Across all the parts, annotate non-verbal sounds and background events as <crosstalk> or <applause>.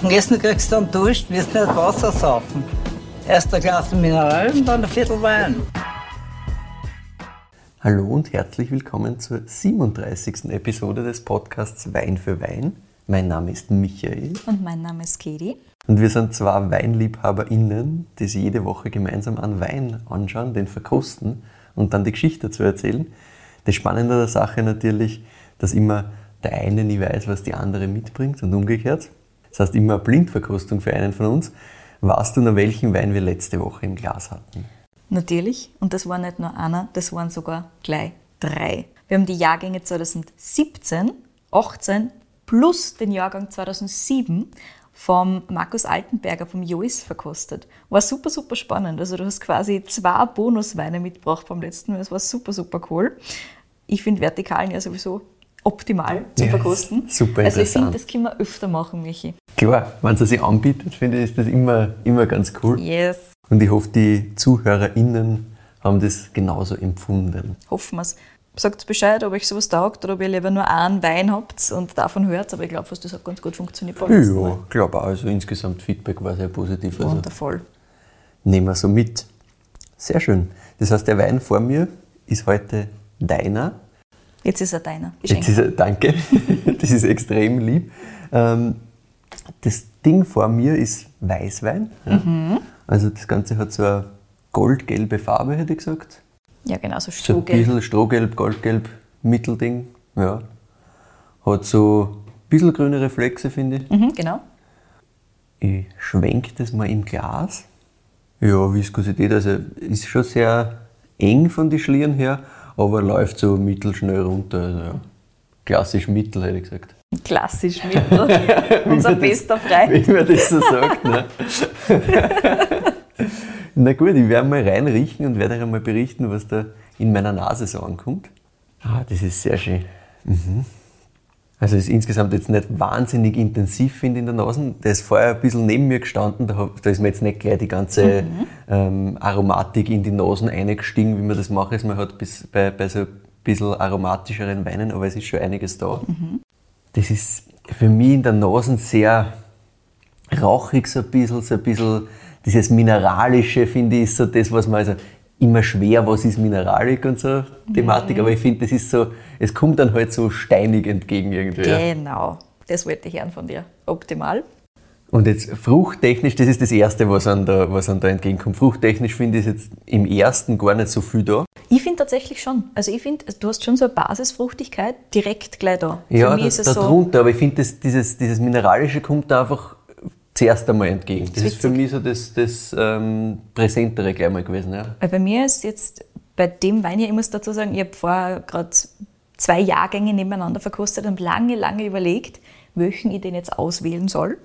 Und Essen kriegst du dann Durst, wirst nicht Wasser saufen. Erst ein Glas Mineral und dann ein Viertel Wein. Hallo und herzlich willkommen zur 37. Episode des Podcasts Wein für Wein. Mein Name ist Michael. Und mein Name ist Katie. Und wir sind zwei WeinliebhaberInnen, die sich jede Woche gemeinsam an Wein anschauen, den verkosten und dann die Geschichte dazu erzählen. Das Spannende der Sache natürlich, dass immer der eine nie weiß, was die andere mitbringt und umgekehrt. Das heißt immer Blindverkostung für einen von uns. Weißt du noch, welchen Wein wir letzte Woche im Glas hatten? Natürlich. Und das war nicht nur einer, das waren sogar gleich drei. Wir haben die Jahrgänge 2017, 18 plus den Jahrgang 2007 vom Markus Altenberger vom Jois verkostet. War super, super spannend. Also du hast quasi zwei Bonusweine mitgebracht beim letzten Mal. Das war super, super cool. Ich finde Vertikalen ja sowieso optimal zum Ja, Verkosten. super Also ich finde, das können wir öfter machen, Michi. Klar, wenn es sich anbietet, finde ich, ist das immer, immer ganz cool. Yes. Und ich hoffe, die ZuhörerInnen haben das genauso empfunden. Hoffen wir es. Sagt Bescheid, ob euch sowas taugt oder ob ihr lieber nur einen Wein habt und davon hört. Aber ich glaube, das hat ganz gut funktioniert. Ja, glaube auch. Also insgesamt Feedback war sehr positiv. Also Wundervoll. nehmen wir so mit. Sehr schön. Das heißt, der Wein vor mir ist heute deiner. Jetzt ist er deiner. Jetzt ist er, danke, <laughs> das ist extrem lieb. Ähm, das Ding vor mir ist Weißwein. Mhm. Also das Ganze hat so eine goldgelbe Farbe, hätte ich gesagt. Ja, genau, so So ein Strohgelb. bisschen Strohgelb, Goldgelb, Mittelding. Ja. Hat so ein bisschen grüne Reflexe, finde ich. Mhm, genau. Ich schwenke das mal im Glas. Ja, Viskosität, also ist schon sehr eng von den Schlieren her, aber läuft so mittelschnell runter. Also ja. Klassisch mittel, hätte ich gesagt. Klassisch Mittel. <laughs> Unser bester Freund. Wie man das so sagt. Ne? <laughs> Na gut, ich werde mal reinriechen und werde euch einmal berichten, was da in meiner Nase so ankommt. Ah, das ist sehr schön. Mhm. Also es ist insgesamt jetzt nicht wahnsinnig intensiv, finde in der Nase. Der ist vorher ein bisschen neben mir gestanden, da, hab- da ist mir jetzt nicht gleich die ganze ähm, Aromatik in die Nasen eingestiegen, wie man das macht. Also man hat bis bei, bei so ein bisschen aromatischeren Weinen, aber es ist schon einiges da. Das ist für mich in der Nase sehr rauchig so ein bisschen, so ein bisschen dieses Mineralische, finde ich, ist so das, was man also immer schwer, was ist Mineralik und so Thematik, aber ich finde, das ist so, es kommt dann halt so steinig entgegen irgendwie. Genau. Das wollte ich hören von dir. Optimal. Und jetzt fruchttechnisch, das ist das Erste, was an da, was an da entgegenkommt. Fruchttechnisch finde ich jetzt im ersten gar nicht so viel da. Ich finde tatsächlich schon. Also ich finde, du hast schon so eine Basisfruchtigkeit direkt gleich da. Ja, Für mich da, ist es da so, drunter, aber ich finde, dieses, dieses Mineralische kommt da einfach zuerst einmal entgegen. Das, ist für mich so das, das ähm, Präsentere gleich mal gewesen. Ja. Weil bei mir ist jetzt bei dem Wein hier, ich muss dazu sagen, ich habe vorher gerade zwei Jahrgänge nebeneinander verkostet und lange, lange überlegt, welchen ich den jetzt auswählen soll.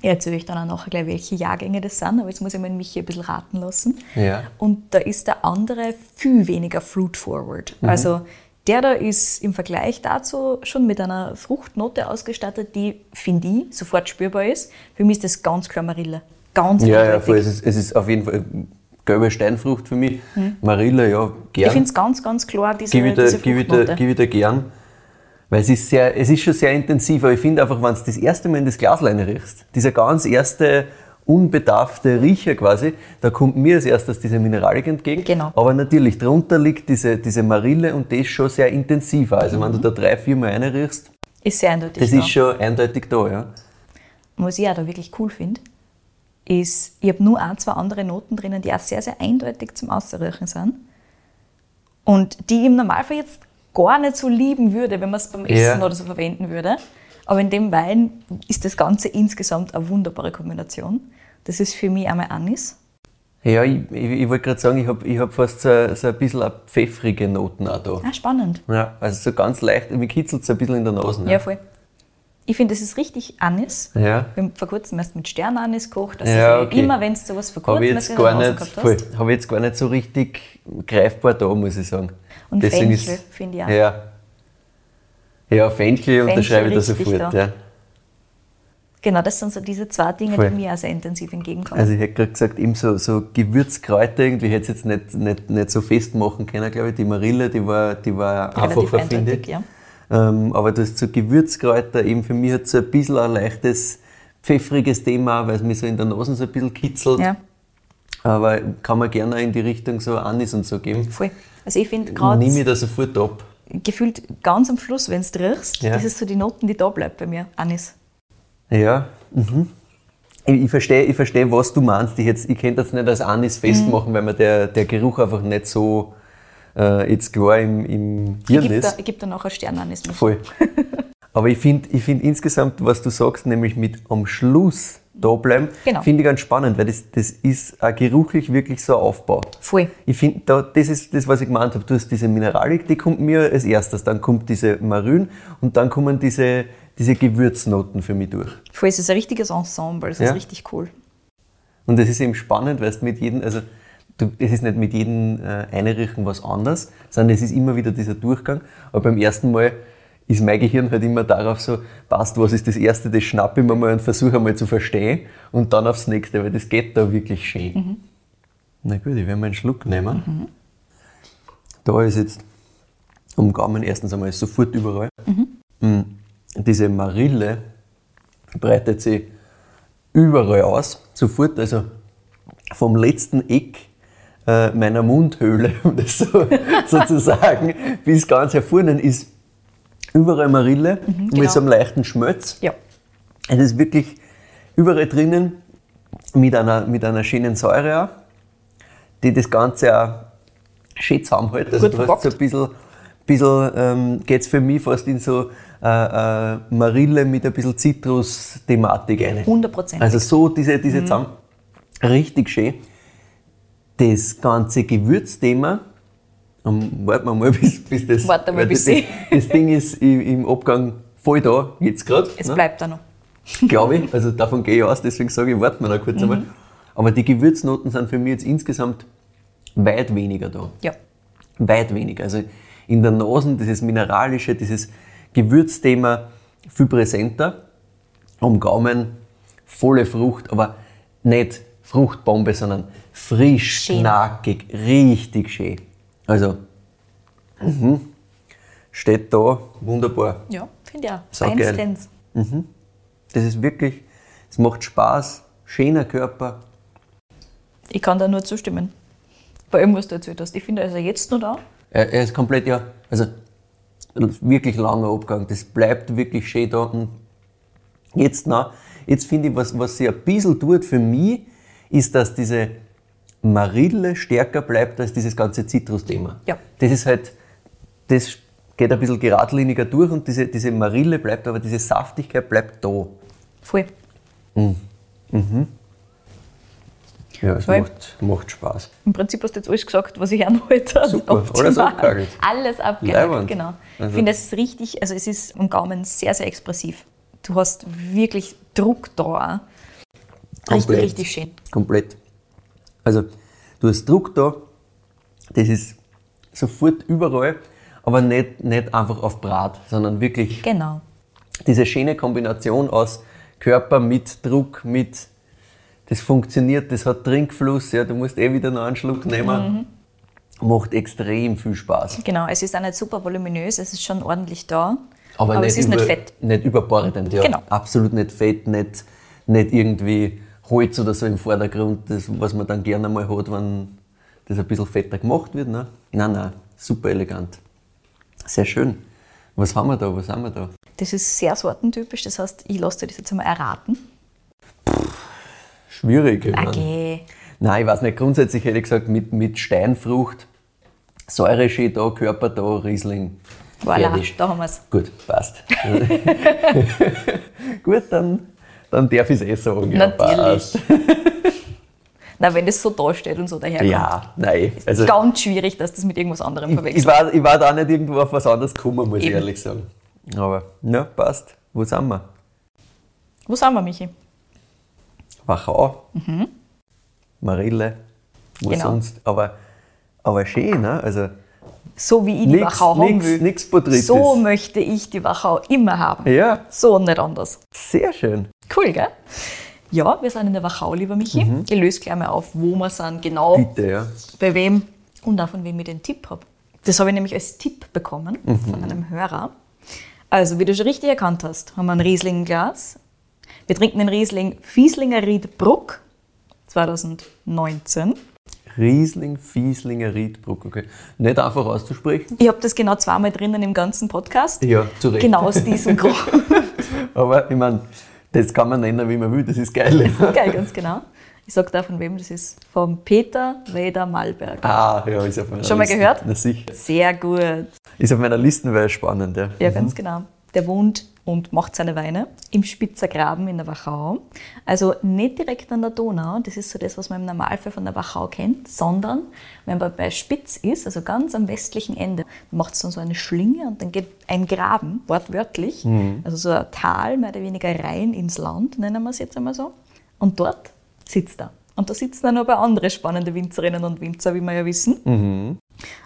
Ich erzähle euch dann auch nachher gleich, welche Jahrgänge das sind, aber jetzt muss ich mal Michi ein bisschen raten lassen. Ja. Und da ist der andere viel weniger fruit forward. Also der da ist im Vergleich dazu schon mit einer Fruchtnote ausgestattet, die, finde ich, sofort spürbar ist. Für mich ist das ganz klar Marille. Ganz Ja, ja, eindeutig. voll. Es ist, es ist auf jeden Fall gelbe Steinfrucht für mich. Marille, ja, Mhm. Ich gern. finde es ganz, ganz klar, diese, Gib dir, diese gib ich Fruchtnote. gib ich gern. Weil es ist, sehr, es ist schon sehr intensiv, aber ich finde einfach, wenn du das erste Mal in das Glas riechst, dieser ganz erste unbedarfte Riecher quasi, da kommt mir als erstes diese Mineralik entgegen. Genau. Aber natürlich, drunter liegt diese, diese Marille und das schon sehr intensiv. Also wenn du da drei, vier Mal reinriechst, Ist sehr eindeutig. das da. ist schon eindeutig da, ja. Und was ich auch da wirklich cool finde, ist, ich habe nur ein, zwei andere Noten drinnen, die auch sehr, sehr eindeutig zum Ausriechen sind. Und die ich im Normalfall jetzt gar nicht so lieben würde, wenn man es beim Essen Ja. oder so verwenden würde. Aber in dem Wein ist das Ganze insgesamt eine wunderbare Kombination. Das ist für mich einmal Anis. Ja, ich, ich, ich wollte gerade sagen, ich habe ich hab fast so, so ein bisschen pfeffrige Noten auch da. Ah, spannend. Ja, also so ganz leicht, mir kitzelt es ein bisschen in der Nase. Ja, voll. Ich finde, das ist richtig Anis. Ja. Wir haben vor kurzem erst mit Sternanis gekocht. Also Ja, okay. immer, wenn es sowas vor Habe kurzem ich, erst jetzt in der gar Nase nicht, voll, hast. hab ich jetzt gar nicht so richtig greifbar da, muss ich sagen. Und Deswegen Fenchel, finde ich auch. Ja. Ja, Fenchel unterschreibe ich da sofort. da. Ja. Genau, das sind so diese zwei Dinge, Voll. die mir auch sehr intensiv entgegenkommen. Also ich hätte gerade gesagt, eben so, so Gewürzkräuter irgendwie, hätte ich jetzt nicht, nicht, nicht so festmachen können, glaube ich. Die Marille, die war, die war Relativ einfacher, finde ich. ja. Ähm, aber du hast so Gewürzkräuter, eben für mich hat so ein bisschen ein leichtes pfeffriges Thema, weil es mich so in der Nase so ein bisschen kitzelt. Ja, Aber kann man gerne in die Richtung so Anis und so geben. voll. Also ich finde gerade Nimm ich da sofort ab. Gefühlt ganz am Schluss, wenn du riechst, Ja. das ist so die Noten, die da bleibt bei mir. Anis. Ja, mhm. Ich, ich verstehe, ich versteh, was du meinst. Ich, jetzt- ich könnte das nicht als Anis festmachen, weil mir der, der Geruch einfach nicht so äh, jetzt klar im, im Ich Hirn gebe da, ist. ich geb da nachher Sternanis mit. Voll. <laughs> Aber ich finde ich find insgesamt, was du sagst, nämlich mit am Schluss da bleiben, Genau. finde ich ganz spannend, weil das, das ist auch geruchlich wirklich so ein Aufbau. Voll. Ich finde, da, das ist das, was ich gemeint habe. Du hast diese Mineralik, die kommt mir als erstes, dann kommt diese Marün und dann kommen diese, diese Gewürznoten für mich durch. Voll, es ist ein richtiges Ensemble, es Ja. ist richtig cool. Und das ist eben spannend, weil es mit jedem, also du, es ist nicht mit jedem äh, Einrichten was anderes, sondern es ist immer wieder dieser Durchgang. Aber beim ersten Mal ist mein Gehirn halt immer darauf so, passt, was ist das Erste, das schnappe ich mir mal und versuche einmal zu verstehen und dann aufs Nächste, weil das geht da wirklich schön. Na gut, ich werde mal einen Schluck nehmen. Da ist jetzt am Gaumen erstens einmal sofort überall. Mm, Diese Marille breitet sich überall aus, sofort, also vom letzten Eck äh, meiner Mundhöhle, <laughs> um das so, <laughs> sozusagen, bis ganz hervorne ist überall Marille mit genau. so einem leichten Schmelz. Ja. Es ist wirklich überall drinnen mit einer, mit einer schönen Säure auch, die das Ganze auch schön zusammenhält. Also Gut du hast so ein bisschen, bisschen ähm, geht es für mich fast in so äh, äh, Marille mit ein bisschen Zitrus-Thematik rein. 100%. Also so diese, diese zusammen. Richtig schön. Das ganze Gewürzthema, um, warten wir mal, <laughs> bis, bis das. Warten wir, weil bis das, sie- das Ding ist im, Abgang voll da, jetzt gerade. Es bleibt da noch. <laughs> Glaube ich. Also davon gehe ich aus, deswegen sage ich, warten wir noch kurz einmal. Aber die Gewürznoten sind für mich jetzt insgesamt weit weniger da. Ja. Weit weniger. Also in der Nase, dieses Mineralische, dieses Gewürzthema viel präsenter. Am Gaumen volle Frucht, aber nicht Fruchtbombe, sondern frisch, Schön. knackig, richtig schön. Also, mhm. steht da wunderbar. Ja, finde ich auch. Saugeil. Feinstens. Das ist wirklich, es macht Spaß, schöner Körper. Ich kann da nur zustimmen. Bei allem, was du erzählt hast. Ich finde, er ist jetzt noch da. Er, er ist komplett, ja, also wirklich langer Abgang. Das bleibt wirklich schön da. Und jetzt, na, jetzt finde ich, was, was sich ein bisschen tut für mich, ist, dass diese Marille stärker bleibt als dieses ganze Zitrusthema. Ja. Das ist halt, das geht ein bisschen geradliniger durch und diese, diese Marille bleibt, aber diese Saftigkeit bleibt da. Voll. Ja, es macht, macht Spaß. Im Prinzip hast du jetzt alles gesagt, was ich heute Super, optimal. alles abgehakt. Alles abgehakt, genau. Also- Ich finde, es ist richtig, also es ist am Gaumen sehr, sehr expressiv. Du hast wirklich Druck da. auch. Richtig, Komplett. richtig schön. Komplett. Also, du hast Druck da, das ist sofort überall, aber nicht, nicht einfach auf Brat, sondern wirklich Genau. diese schöne Kombination aus Körper mit Druck, mit das funktioniert, das hat Trinkfluss, ja, du musst eh wieder noch einen Schluck nehmen. Macht extrem viel Spaß. Genau, es ist auch nicht super voluminös, es ist schon ordentlich da. Aber, nicht es ist über, nicht fett. Nicht überbordend, ja. Genau. Absolut nicht fett, nicht, nicht irgendwie Holz oder so im Vordergrund, das, was man dann gerne mal hat, wenn das ein bisschen fetter gemacht wird. Ne? Nein, nein, super elegant. Sehr schön. Was haben wir da? Was haben wir da? Das ist sehr sortentypisch, das heißt, ich lasse dir das jetzt einmal erraten. Schwierig. ich mein. Okay. Nein, ich weiß nicht. Grundsätzlich hätte ich gesagt, mit, mit Steinfrucht, Säure schön da, Körper da, Riesling. Voilà, Fertig. da haben wir es. Gut, passt. <laughs> Gut, dann, dann darf ich es eh sagen. Natürlich. <laughs> Na, wenn das so da steht und so daherkommt. Ja, nein. Also, Ganz schwierig, dass das mit irgendwas anderem ich, verwechselt. ich, war, ich war da nicht irgendwo auf was anderes gekommen, muss ich Eben. ehrlich sagen. Aber, ja, passt. Wo sind wir? Wo sind wir, Michi? Wachau. Marille. Wo Mhm. Genau. sonst? Aber, aber schön, ne? Also, So wie ich die Nix- Wachau haben nix- will. nix Porträtes. So möchte ich die Wachau immer haben. ja, So und nicht anders. sehr schön. Cool, gell? Ja, wir sind in der Wachau, lieber Michi. Ich löse gleich mal auf, wo wir sind, genau Bitte, ja. bei wem und auch von wem ich den Tipp habe. Das habe ich nämlich als Tipp bekommen von einem Hörer. Also, wie du schon richtig erkannt hast, haben wir ein Riesling-Glas. Wir trinken den Riesling Fieslinger Riedbruck 2019. Riesling, Fieslinger, Riedbruck, okay. Nicht einfach auszusprechen. Ich habe das genau zweimal drinnen im ganzen Podcast. Ja, zu Recht. Genau aus diesem <laughs> Grund. Aber ich meine, das kann man nennen, wie man will, das ist geil. Geil, ganz genau. Ich sage da von wem das ist. Vom Peter Weder Malberg. Ah, ja, ist auf meiner Schon mal Liste. gehört? Na sicher. Sehr gut. Ist auf meiner Liste, weil spannend, ja. Ja, ganz genau. Der wohnt und macht seine Weine im Spitzergraben in der Wachau. Also nicht direkt an der Donau, das ist so das, was man im Normalfall von der Wachau kennt, sondern wenn man bei Spitz ist, also ganz am westlichen Ende, macht es dann so eine Schlinge und dann geht ein Graben, wortwörtlich, also so ein Tal, mehr oder weniger rein ins Land, nennen wir es jetzt einmal so. Und dort sitzt er. Und da sitzen dann paar andere spannende Winzerinnen und Winzer, wie wir ja wissen.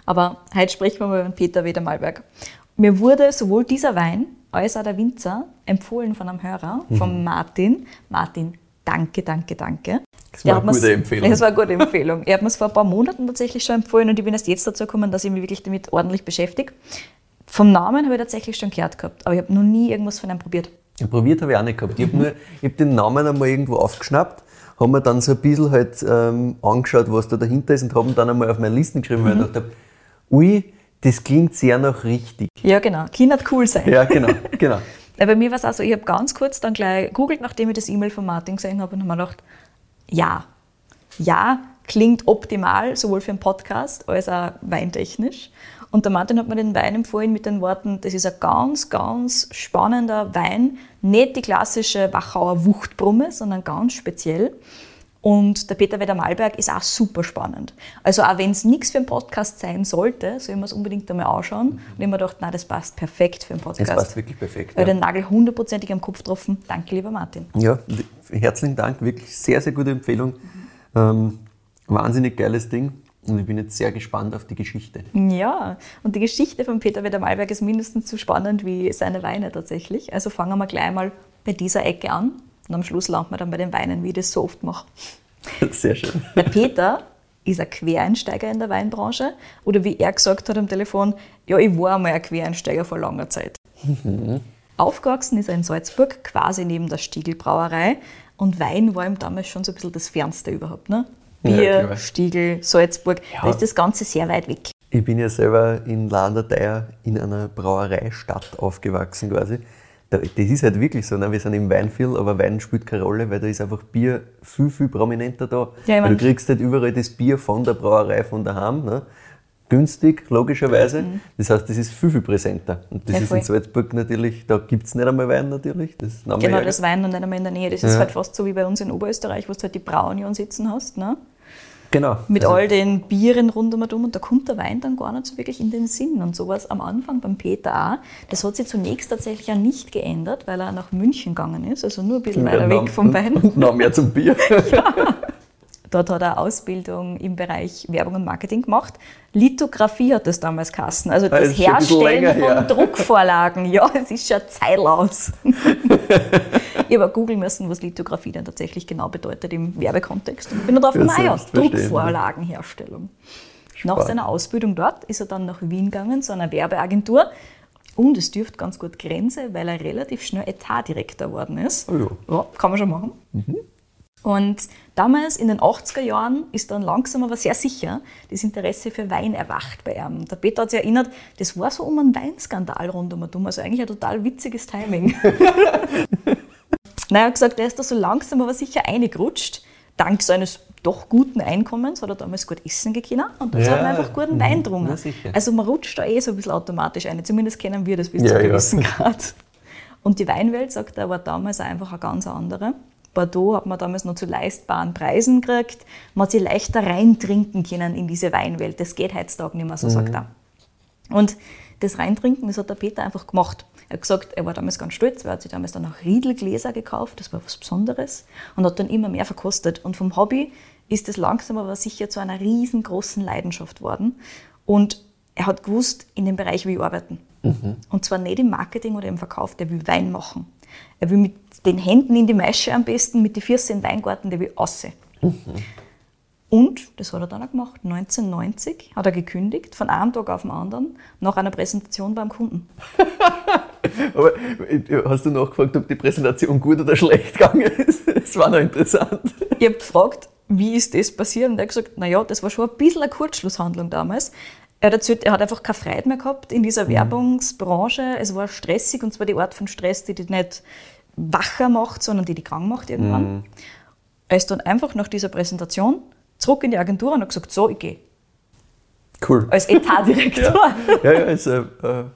Aber heute sprechen wir mal über den Peter Weder-Malberg. Mir wurde sowohl dieser Wein als auch der Winzer empfohlen von einem Hörer, von Martin. Martin, danke, danke, danke. Das war eine gute Empfehlung. Das war eine gute Empfehlung. Er hat mir es vor ein paar Monaten tatsächlich schon empfohlen und ich bin erst jetzt dazu gekommen, dass ich mich wirklich damit ordentlich beschäftige. Vom Namen habe ich tatsächlich schon gehört gehabt, aber ich habe noch nie irgendwas von ihm probiert. Ja, probiert habe ich auch nicht gehabt. Ich Mhm. habe hab den Namen einmal irgendwo aufgeschnappt, habe mir dann so ein bisschen halt ähm, angeschaut, was da dahinter ist und habe ihn dann einmal auf meine Listen geschrieben, Mhm. weil ich gedacht habe, ui, das klingt sehr nach richtig. Ja, genau. Kind hat cool sein. Ja, genau, genau. <laughs> Bei mir war es auch so, ich habe ganz kurz dann gleich googelt, nachdem ich das E-Mail von Martin gesehen habe und habe mir gedacht, ja, ja, klingt optimal, sowohl für einen Podcast als auch weintechnisch. Und der Martin hat mir den Wein empfohlen mit den Worten, das ist ein ganz, ganz spannender Wein, nicht die klassische Wachauer Wuchtbrumme, sondern ganz speziell. Und der Peter Weder Malberg ist auch super spannend. Also auch wenn es nichts für einen Podcast sein sollte, soll man es unbedingt einmal anschauen. Und ich habe mir gedacht, nein, das passt perfekt für einen Das Podcast. passt wirklich perfekt. Weil Ja. den Nagel hundertprozentig am Kopf getroffen. Danke, lieber Martin. ja, herzlichen Dank, wirklich sehr, sehr gute Empfehlung. Ähm, wahnsinnig geiles Ding und ich bin jetzt sehr gespannt auf die Geschichte. Ja, und die Geschichte von Peter Weder Malberg ist mindestens so spannend wie seine Weine tatsächlich. Also fangen wir gleich mal bei dieser Ecke an und am Schluss landen wir dann bei den Weinen, wie ich das so oft mache. <laughs> Sehr schön. Der Peter ist ein Quereinsteiger in der Weinbranche oder wie er gesagt hat am Telefon, ja, ich war einmal ein Quereinsteiger vor langer Zeit. Aufgewachsen ist er in Salzburg, quasi neben der Stiegel Brauerei und Wein war ihm damals schon so ein bisschen das Fernste überhaupt. Ne? Ja, Bier, klar. Stiegel, Salzburg, Ja. da ist das Ganze sehr weit weg. Ich bin ja selber in Landerteier in einer Brauereistadt aufgewachsen quasi. Da, das ist halt wirklich so, ne? wir sind im Weinviertel, aber Wein spielt keine Rolle, weil da ist einfach Bier viel, viel prominenter da. Ja, weil du kriegst halt überall das Bier von der Brauerei, von daheim. Ne? Günstig, logischerweise. Das heißt, das ist viel, viel präsenter. Und das Mhm. Ja, ist voll. in Salzburg natürlich, da gibt es nicht einmal Wein natürlich. Das ist Genau, das Wein noch nicht einmal in der Nähe. Das ist Ja. halt fast so wie bei uns in Oberösterreich, wo du halt die Braunion sitzen hast, ne? Genau. mit Also, all den Bieren rund um und da kommt der Wein dann gar nicht so wirklich in den Sinn. Und so war es am Anfang beim Peter auch. Das hat sich zunächst tatsächlich auch nicht geändert, weil er nach München gegangen ist, also nur ein bisschen weiter weg vom Wein. Und noch mehr zum Bier. <laughs> Dort hat er Ausbildung im Bereich Werbung und Marketing gemacht. Lithografie hat das damals geheißen, also Ah, das bisschen Herstellen von her. Druckvorlagen. <laughs> Ja, es ist schon Zeit aus. ich habe googeln müssen, was Lithografie denn tatsächlich genau bedeutet im Werbekontext. Und bin dann drauf Ja, gekommen, ah ja. Druckvorlagenherstellung. Nach Spannend. seiner Ausbildung dort ist er dann nach Wien gegangen, zu einer Werbeagentur. Und es dürfte ganz gut Grenze, weil er relativ schnell Etatdirektor geworden ist. Oh ja. Ja, kann man schon machen. Und damals in den 80er Jahren ist dann langsam aber sehr sicher das Interesse für Wein erwacht bei ihm. Der Peter hat sich erinnert, das war so um einen Weinskandal rund um. Also eigentlich ein total witziges Timing. <laughs> Er hat gesagt, er ist da so langsam aber sicher eingerutscht. Dank seines doch guten Einkommens hat er damals gut essen gekannt und dann Ja, hat man einfach guten Wein getrunken. Also man rutscht da eh so ein bisschen automatisch ein. Zumindest kennen wir das bis Ja, zu einem ja. gewissen Grad. Und die Weinwelt, sagt er, war damals einfach eine ganz andere. Bordeaux hat man damals noch zu leistbaren Preisen gekriegt. Man hat sich leichter reintrinken können in diese Weinwelt. Das geht heutzutage nicht mehr, so sagt er. Und das Reintrinken, das hat der Peter einfach gemacht. Er hat gesagt, er war damals ganz stolz, weil er hat sich damals dann auch Riedelgläser gekauft, das war was Besonderes, und hat dann immer mehr verkostet. Und vom Hobby ist es langsam aber sicher zu einer riesengroßen Leidenschaft worden. Und er hat gewusst, in dem Bereich will ich arbeiten. Und zwar nicht im Marketing oder im Verkauf, der will Wein machen. Er will mit den Händen in die Maische am besten, mit den Füßen in den Weingarten, der will aussehen. Und das hat er dann auch gemacht. 1990 hat er gekündigt, von einem Tag auf den anderen, nach einer Präsentation beim Kunden. <laughs> Aber hast du nachgefragt, ob die Präsentation gut oder schlecht gegangen ist? <laughs> Das war noch interessant. Ich habe gefragt, wie ist das passiert? Und er hat gesagt, naja, das war schon ein bisschen eine Kurzschlusshandlung damals. Er hat erzählt, er hat einfach keine Freude mehr gehabt in dieser mhm. Werbungsbranche. Es war stressig und zwar die Art von Stress, die dich nicht wacher macht, sondern die dich krank macht irgendwann. Mhm. Er ist dann einfach nach dieser Präsentation zurück in die Agentur und hat gesagt, so, ich gehe. Cool. Als Etatdirektor. <laughs> ja, ja, ja, ist ein, ein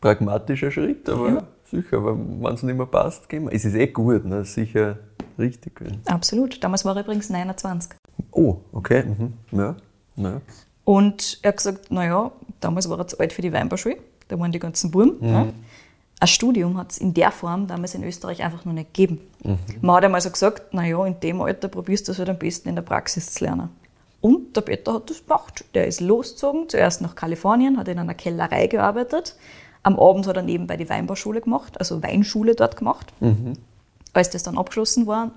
pragmatischer Schritt, aber ja. sicher, aber wenn es nicht mehr passt, gehen wir. Es ist eh gut, ne? sicher richtig. Absolut. Damals war er übrigens 29. Oh, okay. Mhm. Ja. ja. Und er hat gesagt, naja, damals war er zu alt für die Weinbauschule, da waren die ganzen Buben. Mhm. Ja. Ein Studium hat es in der Form damals in Österreich einfach noch nicht gegeben. Mhm. Man hat einmal so gesagt, naja, in dem Alter probierst du es halt am besten in der Praxis zu lernen. Und der Peter hat das gemacht. Der ist losgezogen, zuerst nach Kalifornien, hat in einer Kellerei gearbeitet. Am Abend hat er nebenbei die Weinbauschule gemacht, also Weinschule dort gemacht. Mhm. Als das dann abgeschlossen war,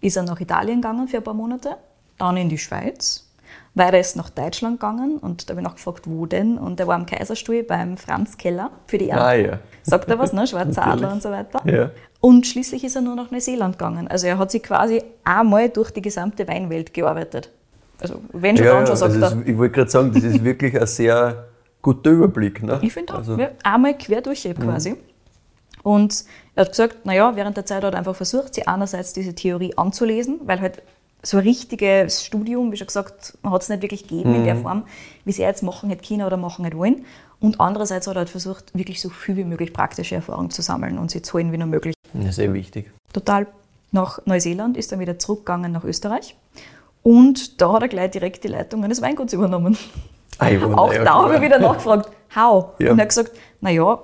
ist er nach Italien gegangen für ein paar Monate, dann in die Schweiz, weiter ist nach Deutschland gegangen und da habe ich nachgefragt, wo denn? Und er war am Kaiserstuhl beim Franz Keller für die Ernte. Ah, ja. Sagt er was, ne? <laughs> Schwarzer Adler und so weiter. Ja. Und schließlich ist er nur nach Neuseeland gegangen. Also er hat sich quasi einmal durch die gesamte Weinwelt gearbeitet. Also wenn schon, ja, dann schon, sagt also er. ich wollte gerade sagen, das ist wirklich ein sehr guter Überblick. Ne? Ich finde auch, also. ja, einmal quer durch mhm. quasi. Mhm. Und er hat gesagt, naja, während der Zeit hat er einfach versucht, sich einerseits diese Theorie anzulesen, weil halt so ein richtiges Studium, wie schon gesagt, hat es nicht wirklich gegeben mhm. in der mhm. Form, wie sie jetzt machen hätte China oder machen hätte wollen. Und andererseits hat er halt versucht, wirklich so viel wie möglich praktische Erfahrung zu sammeln und sie zu holen wie nur möglich. Ja, sehr wichtig. Total. Nach Neuseeland ist er wieder zurückgegangen nach Österreich und da hat er gleich direkt die Leitung eines Weinguts übernommen. <laughs> Auch da habe ich wieder nachgefragt, <laughs> how? Ja. Und er hat gesagt, naja,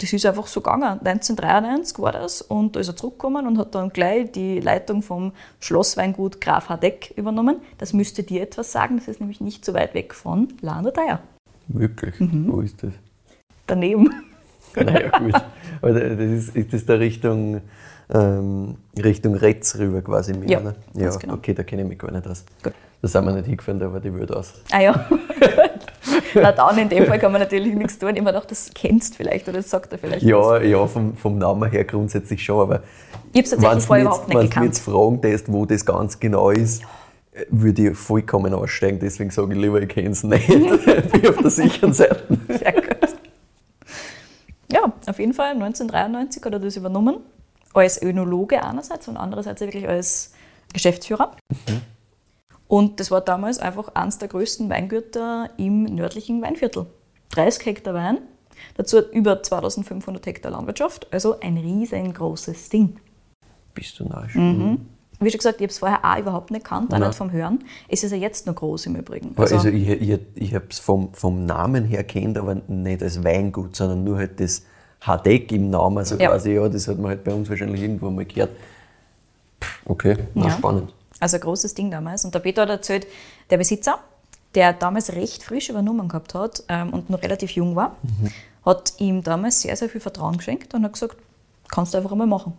das ist einfach so gegangen. 1993 war das und da ist er zurückgekommen und hat dann gleich die Leitung vom Schlossweingut Graf Hadeck übernommen. Das müsste dir etwas sagen, das ist nämlich nicht so weit weg von La Deier. Wirklich? Mhm. Wo ist das? Daneben. <laughs> Naja, gut. Aber das ist, ist das da Richtung, ähm, Richtung Retz rüber quasi mehr, ja, oder? Ja, genau. okay, da kenne ich mich gar nicht aus. Gut. Da sind wir nicht hingefahren, da war die Welt aus. Ah ja. <laughs> <laughs> Na dann, in dem Fall kann man natürlich nichts tun. Habe gedacht, das kennst du vielleicht oder das sagt er vielleicht. Ja, was. ja vom, vom Namen her grundsätzlich schon, aber ich habe es tatsächlich vorher überhaupt nicht gekannt. Wenn du jetzt fragen test, wo das ganz genau ist, ja. würde ich vollkommen aussteigen. Deswegen sage ich lieber, ich kenne es nicht. <laughs> ich bin auf der sicheren Seite. Sehr gut. Ja, auf jeden Fall 1993 hat er das übernommen. Als Önologe einerseits und andererseits wirklich als Geschäftsführer. Mhm. Und das war damals einfach eines der größten Weingüter im nördlichen Weinviertel. 30 Hektar Wein, dazu über 2500 Hektar Landwirtschaft, also ein riesengroßes Ding. Bist du narrisch? Mhm. Wie schon gesagt, ich habe es vorher auch überhaupt nicht gekannt, auch nicht vom Hören. Es ist ja jetzt noch groß im Übrigen. Also, also ich, ich, ich habe es vom, vom Namen her kennt, aber nicht als Weingut, sondern nur halt das Hadeck im Namen. Also ja. quasi, ja, das hat man halt bei uns wahrscheinlich irgendwo mal gehört. Okay, ja. spannend. Also ein großes Ding damals. Und der Peter hat erzählt, der Besitzer, der damals recht frisch übernommen gehabt hat ähm, und noch relativ jung war, mhm. hat ihm damals sehr, sehr viel Vertrauen geschenkt und hat gesagt, kannst du einfach einmal machen.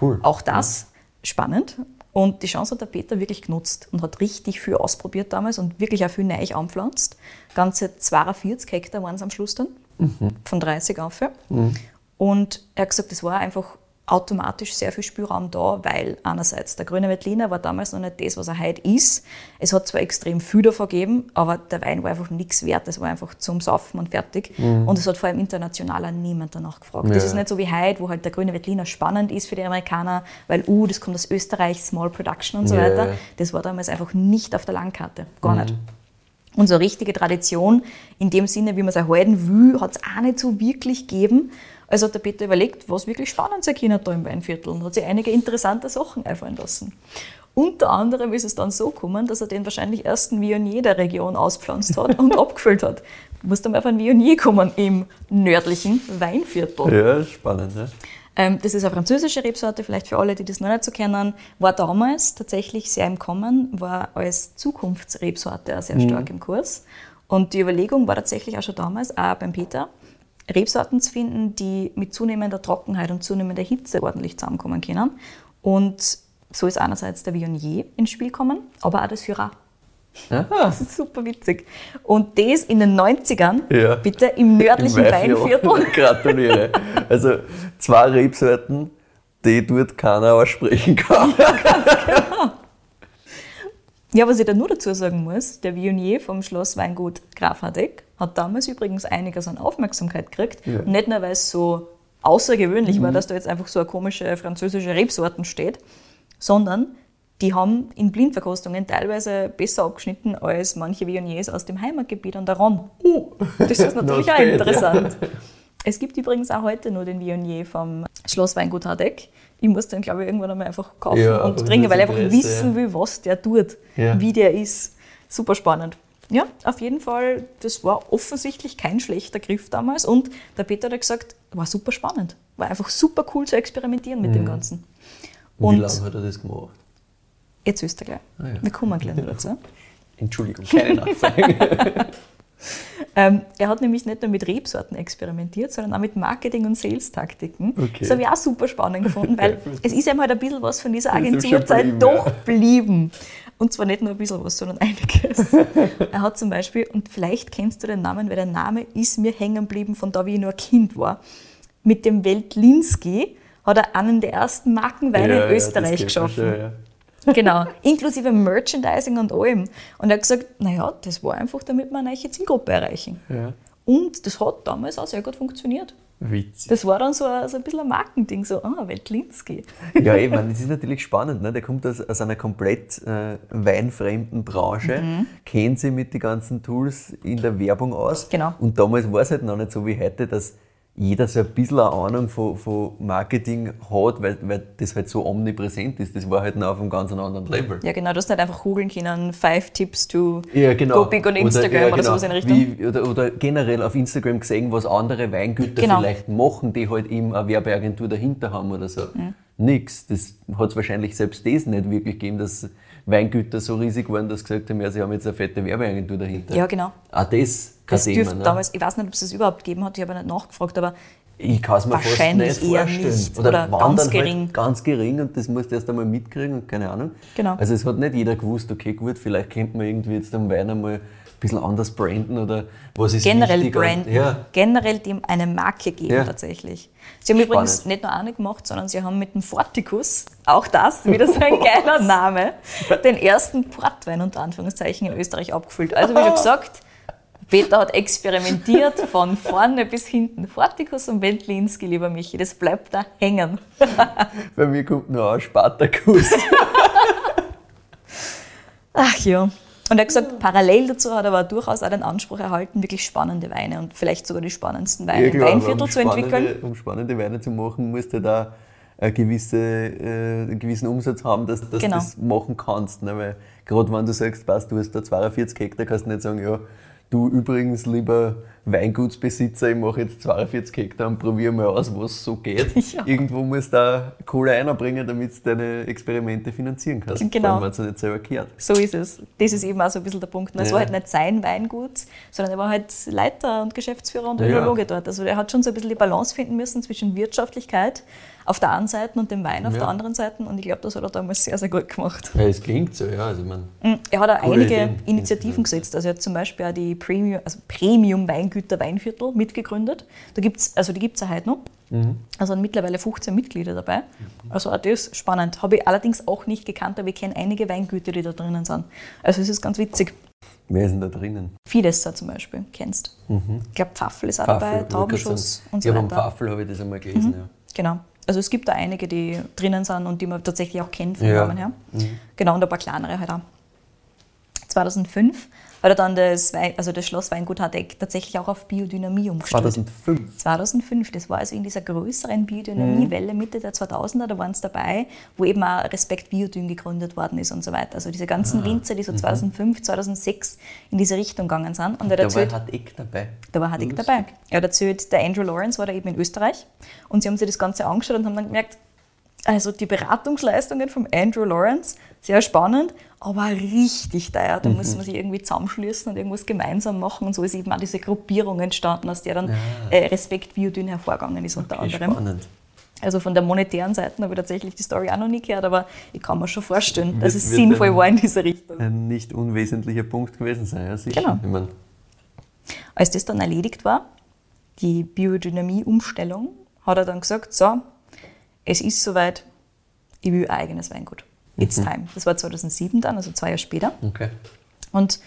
Cool. Auch das ja. spannend. Und die Chance hat der Peter wirklich genutzt und hat richtig viel ausprobiert damals und wirklich auch viel neu anpflanzt. Ganze 42 Hektar waren es am Schluss dann, mhm. von 30 auf. Mhm. Und er hat gesagt, das war einfach automatisch sehr viel Spielraum da, weil einerseits der grüne Veltliner war damals noch nicht das, was er heute ist. Es hat zwar extrem viel davon gegeben, aber der Wein war einfach nichts wert. Es war einfach zum Saufen und fertig. Mhm. Und es hat vor allem internationaler niemand danach gefragt. Ja. Das ist nicht so wie heute, wo halt der grüne Veltliner spannend ist für die Amerikaner, weil, uh, das kommt aus Österreich, Small Production und so ja. weiter. Das war damals einfach nicht auf der Landkarte. Gar mhm. nicht. Und so richtige Tradition, in dem Sinne, wie man es erhalten will, hat es auch nicht so wirklich gegeben. Also hat der Peter überlegt, was wirklich spannend sein kann da im Weinviertel und hat sich einige interessante Sachen einfallen lassen. Unter anderem ist es dann so gekommen, dass er den wahrscheinlich ersten Viognier der Region auspflanzt hat und <laughs> abgefüllt hat. Du musst dann auf ein Viognier kommen im nördlichen Weinviertel. Ja, spannend. Ja. Ähm, das ist eine französische Rebsorte, vielleicht für alle, die das noch nicht so kennen, war damals tatsächlich sehr im Kommen, war als Zukunftsrebsorte auch sehr mhm. stark im Kurs. Und die Überlegung war tatsächlich auch schon damals, auch beim Peter, Rebsorten zu finden, die mit zunehmender Trockenheit und zunehmender Hitze ordentlich zusammenkommen können. Und so ist einerseits der Viognier ins Spiel gekommen, aber auch das Syrah. Aha. Das ist super witzig. Und das in den 90ern, Ja. bitte im nördlichen Im Weinviertel. <laughs> Gratuliere. Also zwei Rebsorten, die dort keiner aussprechen kann. <laughs> Ja, was ich da nur dazu sagen muss, der Vionier vom Schloss Weingut Graf Hadeck hat damals übrigens einiges an Aufmerksamkeit gekriegt. Ja. Nicht nur, weil es so außergewöhnlich Mhm. war, dass da jetzt einfach so eine komische französische Rebsorten steht, sondern die haben in Blindverkostungen teilweise besser abgeschnitten als manche Vioniers aus dem Heimatgebiet an der Rhone. Das ist <laughs> natürlich auch interessant. Es gibt übrigens auch heute nur den Vionier vom Schloss Weingut Hadeck. Ich muss den, glaube ich, irgendwann einmal einfach kaufen Ja, und trinken, weil ich einfach wissen will, was der tut, Ja. wie der ist. Super spannend. Ja, auf jeden Fall, das war offensichtlich kein schlechter Griff damals und der Peter hat gesagt, war super spannend. War einfach super cool zu experimentieren mit dem Ganzen. Wie Und lange hat er das gemacht? jetzt wisst ihr gleich. Ah, ja. Wir kommen gleich dazu. <laughs> Entschuldigung, keine Nachfrage. <laughs> <laughs> Ähm, er hat nämlich nicht nur mit Rebsorten experimentiert, sondern auch mit Marketing- und Sales-Taktiken. Okay. Das habe ich auch super spannend gefunden, weil <laughs> es ist ihm halt ein bisschen was von dieser Agenturzeit doch ja. blieben. Und zwar nicht nur ein bisschen was, sondern <laughs> einiges. er hat zum Beispiel, und vielleicht kennst du den Namen, weil der Name ist mir hängen geblieben von da, wie ich nur ein Kind war, mit dem Weltlinski hat er einen der ersten Markenweine Ja, in ja, Österreich man geschaffen. schon, ja. Genau, <laughs> inklusive Merchandising und allem. Und er hat gesagt, naja, das war einfach, damit wir eine neue Zielgruppe erreichen. Ja. Und das hat damals auch sehr gut funktioniert. Witzig. Das war dann so ein, so ein bisschen ein Markending, so, ah, Weltlinski. Ja, ich meine, das ist natürlich spannend. Ne? Der kommt aus, aus einer komplett äh, weinfremden Branche, Mhm. kennt sich mit den ganzen Tools in der Werbung aus. Genau. Und damals war es halt noch nicht so wie heute, dass jeder so ein bisschen eine Ahnung von, von Marketing hat, weil, weil das halt so omnipräsent ist. Das war halt noch auf einem ganz anderen Level. Ja, genau, du hast nicht einfach googeln können, five tips to Ja, genau. on Instagram oder, ja, sowas in Richtung. Wie, oder, oder generell auf Instagram gesehen, was andere Weingüter Genau. vielleicht machen, die halt eben eine Werbeagentur dahinter haben oder so. Mhm. Nix. Das hat es wahrscheinlich selbst das nicht wirklich gegeben, dass Weingüter so riesig waren, dass sie gesagt haben, ja, sie haben jetzt eine fette Werbeagentur dahinter. Ja, genau. Auch das kein Das dürfte Ne? damals, ich weiß nicht, ob es das überhaupt gegeben hat, ich habe nicht nachgefragt, aber Ich kann es mir fast nicht vorstellen. nicht Oder, oder waren ganz dann gering. Halt ganz gering und das musst du erst einmal mitkriegen und keine Ahnung. Genau. Also es hat nicht jeder gewusst, okay gut, vielleicht könnte man irgendwie jetzt am Wein einmal ein bisschen anders branden oder was ist generell wichtig an- branden, Ja, generell dem eine Marke geben Ja. tatsächlich. Sie haben übrigens Spannend. nicht nur eine gemacht, sondern sie haben mit dem Forticus, auch das, wieder so ein <laughs> geiler Name, den ersten Portwein unter Anführungszeichen in Österreich abgefüllt. Also wie schon gesagt, Peter hat experimentiert von vorne bis hinten. Forticus und Wendlinski, lieber Michi, das bleibt da hängen. <laughs> bei mir kommt nur ein Spartakus. Ach ja. Und er hat gesagt, parallel dazu hat er aber durchaus auch den Anspruch erhalten, wirklich spannende Weine und vielleicht sogar die spannendsten Weine im aber Weinviertel um zu entwickeln. Um spannende Weine zu machen, musst du da äh, einen gewissen Umsatz haben, dass, dass Genau. du das machen kannst. Ne? Weil gerade wenn du sagst, passt, du hast da 42 Hektar, kannst du nicht sagen, ja, du übrigens, lieber Weingutsbesitzer, ich mache jetzt 42 Hektar und probiere mal aus, was so geht. <laughs> Ja. Irgendwo musst du da Kohle einbringen, damit du deine Experimente finanzieren kannst. Genau. Vor allem, wenn nicht selber gehört. So ist es. Das ist eben auch so ein bisschen der Punkt. Es Ja. war halt nicht sein Weingut, sondern er war halt Leiter und Geschäftsführer und Ja. Önologe dort. Also er hat schon so ein bisschen die Balance finden müssen zwischen Wirtschaftlichkeit auf der einen Seite und dem Wein auf Ja. der anderen Seite. Und ich glaube, das hat er damals sehr, sehr gut gemacht. Ja, es klingt so, ja. Also, mein, Mhm. Er hat auch einige Ideen. Initiativen gesetzt. Also er hat zum Beispiel auch die Premium, also Premium Weingüter Weinviertel mitgegründet. Da gibt's, also die gibt es ja heute noch. Mhm. Also sind mittlerweile 15 Mitglieder dabei. Also auch das ist spannend. Habe ich allerdings auch nicht gekannt, aber ich kenne einige Weingüter, die da drinnen sind. Also es ist ganz witzig. wer ist denn da drinnen? Fidessa zum Beispiel, kennst. Ich glaube Pfaffel ist auch dabei, wollte gerade Taubenschuss und so Ja, beim weiter. Mhm. Pfaffel habe ich das einmal gelesen, ja. Genau. Also es gibt da einige, die drinnen sind und die man tatsächlich auch kennt vom Ja. Namen her. Genau, und ein paar kleinere halt auch. 2005 hat er dann das, Wein, also das Schloss Weingut Hardeck tatsächlich auch auf Biodynamie umgestellt. 2005. 2005, das war also in dieser größeren Biodynamiewelle Mitte der 2000er, da waren es dabei, wo eben auch Respekt Biodyn gegründet worden ist und so weiter. Also diese ganzen Ah, Winzer, die so 2005, 2006 in diese Richtung gegangen sind. Und er Da war erzählt, hat Eck dabei. da war Hadik Lustig. dabei. Er hat erzählt, der Andrew Lawrence war da eben in Österreich und sie haben sich das Ganze angeschaut und haben dann gemerkt, also die Beratungsleistungen vom Andrew Lawrence, sehr spannend, aber richtig teuer. Mhm. Da muss man sich irgendwie zusammenschließen und irgendwas gemeinsam machen und so ist eben auch diese Gruppierung entstanden, aus der dann äh, Respekt Biodyn hervorgegangen ist unter Okay, anderem. spannend. Also von der monetären Seite habe ich tatsächlich die Story auch noch nie gehört, aber ich kann mir schon vorstellen, dass es sinnvoll war in diese Richtung. Ein nicht unwesentlicher Punkt gewesen sein, ja sicher. Genau. Ich mein, Als das dann erledigt war, die Biodynamie-Umstellung, hat er dann gesagt, so, es ist soweit, ich will ein eigenes Weingut. It's time. Das war 2007 dann, also zwei Jahre später. okay. Und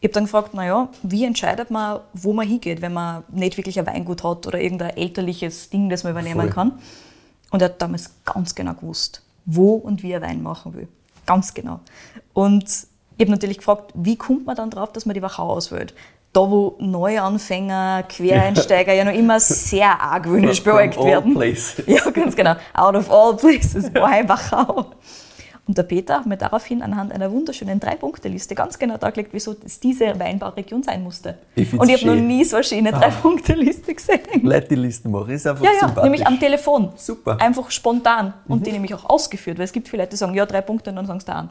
ich habe dann gefragt, naja, wie entscheidet man, wo man hingeht, wenn man nicht wirklich ein Weingut hat oder irgendein elterliches Ding, das man übernehmen Voll. kann. Und er hat damals ganz genau gewusst, wo und wie er Wein machen will. Ganz genau. Und ich habe natürlich gefragt, wie kommt man dann drauf, dass man die Wachau auswählt? Da, wo Neuanfänger, Quereinsteiger ja noch immer sehr argwöhnisch beäugt all werden. places. <laughs> Ja, ganz genau. Out of all places, <laughs> why Wachau? Und der Peter hat mir daraufhin anhand einer wunderschönen Drei-Punkte-Liste ganz genau dargelegt, wieso es diese Weinbauregion sein musste. Ich Und ich habe noch nie so eine schöne Drei-Punkte-Liste gesehen. Leute die Listen machen, ist einfach Ja, ja, nämlich am Telefon. Super. Einfach spontan. Und die nämlich auch ausgeführt, weil es gibt viele Leute, die sagen, ja, drei Punkte und dann sagen sie da an.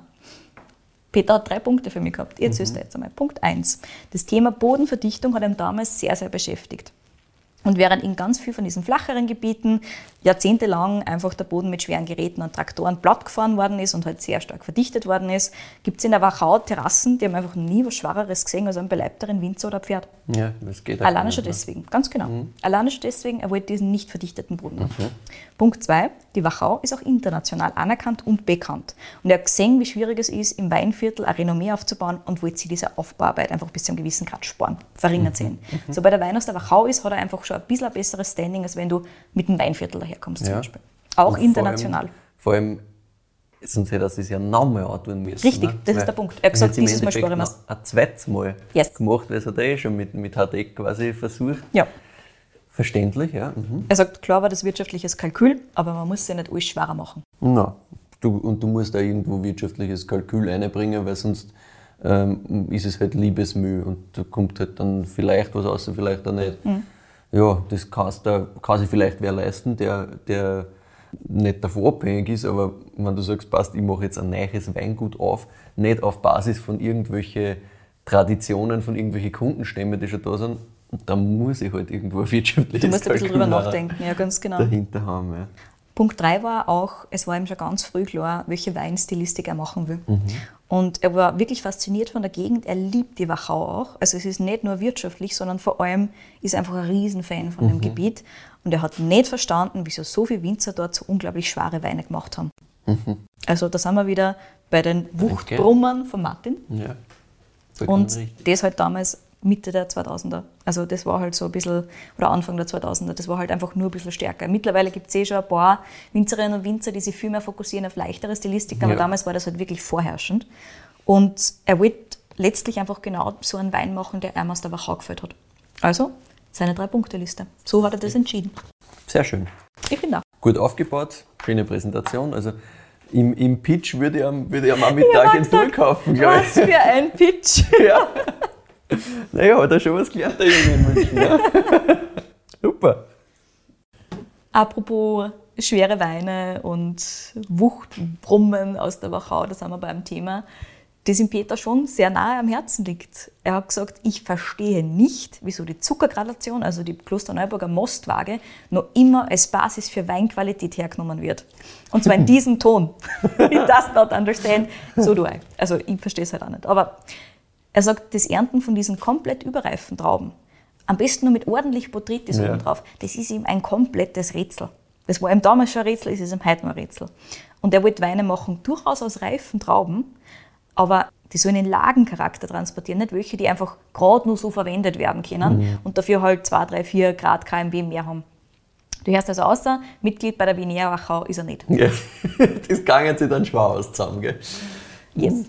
Peter hat drei Punkte für mich gehabt. Jetzt ist er jetzt einmal. Punkt eins. Das Thema Bodenverdichtung hat ihn damals sehr, sehr beschäftigt. Und während in ganz viel von diesen flacheren Gebieten jahrzehntelang einfach der Boden mit schweren Geräten und Traktoren platt gefahren worden ist und halt sehr stark verdichtet worden ist, gibt es in der Wachau Terrassen, die haben einfach nie was Schwereres gesehen als einen beleibteren Winzer oder Pferd. Ja, das geht auch Alleine schon deswegen, ganz genau. Alleine schon deswegen, er wollte diesen nicht verdichteten Boden haben. Punkt zwei, die Wachau ist auch international anerkannt und bekannt. Und er hat gesehen, wie schwierig es ist, im Weinviertel ein Renommee aufzubauen und wollte sie diese Aufbauarbeit einfach bis zu einem gewissen Grad sparen, verringert sehen. So bei der Wein aus der Wachau ist, hat er einfach schon ein bisschen ein besseres Standing, als wenn du mit dem Weinviertel daherkommst zum Ja. Beispiel. Auch Und international. Vor allem, vor allem sonst hätte er das ja nochmal antun müssen. Richtig, ne? das ist Weil der Punkt. Er hat gesagt, dieses Mal sparen wir's. noch Ein zweites Mal Yes. gemacht, weil es hat er eh schon mit, mit Hardeck quasi versucht. Ja. Verständlich, ja. Mhm. Er sagt, klar war das wirtschaftliches Kalkül, aber man muss ja nicht alles schwerer machen. Na, du, und du musst da irgendwo wirtschaftliches Kalkül einbringen, weil sonst ähm, ist es halt Liebesmüh und da kommt halt dann vielleicht was raus, vielleicht auch nicht. Ja, das kannst da, kann sich vielleicht wer leisten, der, der nicht davon abhängig ist, aber wenn du sagst, passt, ich mache jetzt ein neues Weingut auf, nicht auf Basis von irgendwelchen Traditionen, von irgendwelchen Kundenstämmen, die schon da sind, dann muss ich halt irgendwo <laughs> ein wirtschaftliches Du musst ein bisschen drüber nachdenken, ja, ganz genau. dahinter haben. Ja. Punkt 3 war auch, es war ihm schon ganz früh klar, welche Weinstilistik er machen will. Mhm. Und er war wirklich fasziniert von der Gegend. Er liebt die Wachau auch. Also es ist nicht nur wirtschaftlich, sondern vor allem ist er einfach ein Riesenfan von Mhm. dem Gebiet. Und er hat nicht verstanden, wieso so viele Winzer dort so unglaublich schwere Weine gemacht haben. Mhm. Also da sind wir wieder bei den Wuchtbrummern von Martin. Ja. Und das halt damals Mitte der 2000er. Also das war halt so ein bisschen, oder Anfang der 2000er, das war halt einfach nur ein bisschen stärker. Mittlerweile gibt es eh schon ein paar Winzerinnen und Winzer, die sich viel mehr fokussieren auf leichtere Stilistik, aber Ja. damals war das halt wirklich vorherrschend. Und er wollte letztlich einfach genau so einen Wein machen, der ihm aus der Wachau gefällt hat. Also seine Drei-Punkte-Liste. So hat er das entschieden. Sehr schön. Ich finde auch. Gut aufgebaut, schöne Präsentation. Also im, im Pitch würde ich am, würde ich am mit der Agentur kaufen, glaube Was für ein Pitch! ich. <laughs> Ja. <laughs> Naja, hat er schon was gelernt, der Junge in München. Ja. <laughs> Super. Apropos schwere Weine und Wuchtbrummen aus der Wachau, da sind wir beim Thema, das ihm Peter schon sehr nahe am Herzen liegt. Er hat gesagt, ich verstehe nicht, wieso die Zuckergradation, also die Klosterneuburger Mostwaage, noch immer als Basis für Weinqualität hergenommen wird. Und zwar in <laughs> diesem Ton. <laughs> He does not understand. So do I. Also ich verstehe es halt auch nicht. Aber er sagt, das Ernten von diesen komplett überreifen Trauben, am besten nur mit ordentlich Botrytis Ja. oben drauf, das ist ihm ein komplettes Rätsel. Das war ihm damals schon ein Rätsel, ist es ihm heute noch ein Rätsel. Und er wollte Weine machen, durchaus aus reifen Trauben, aber die sollen den Lagencharakter transportieren, nicht welche, die einfach gerade nur so verwendet werden können und dafür halt 2, 3, 4 Grad KMW mehr haben. Du hörst also außer, Mitglied bei der Vinea Wachau ist er nicht. Ja. <laughs> Das gangen sie dann schwer aus zusammen, gell? Yes.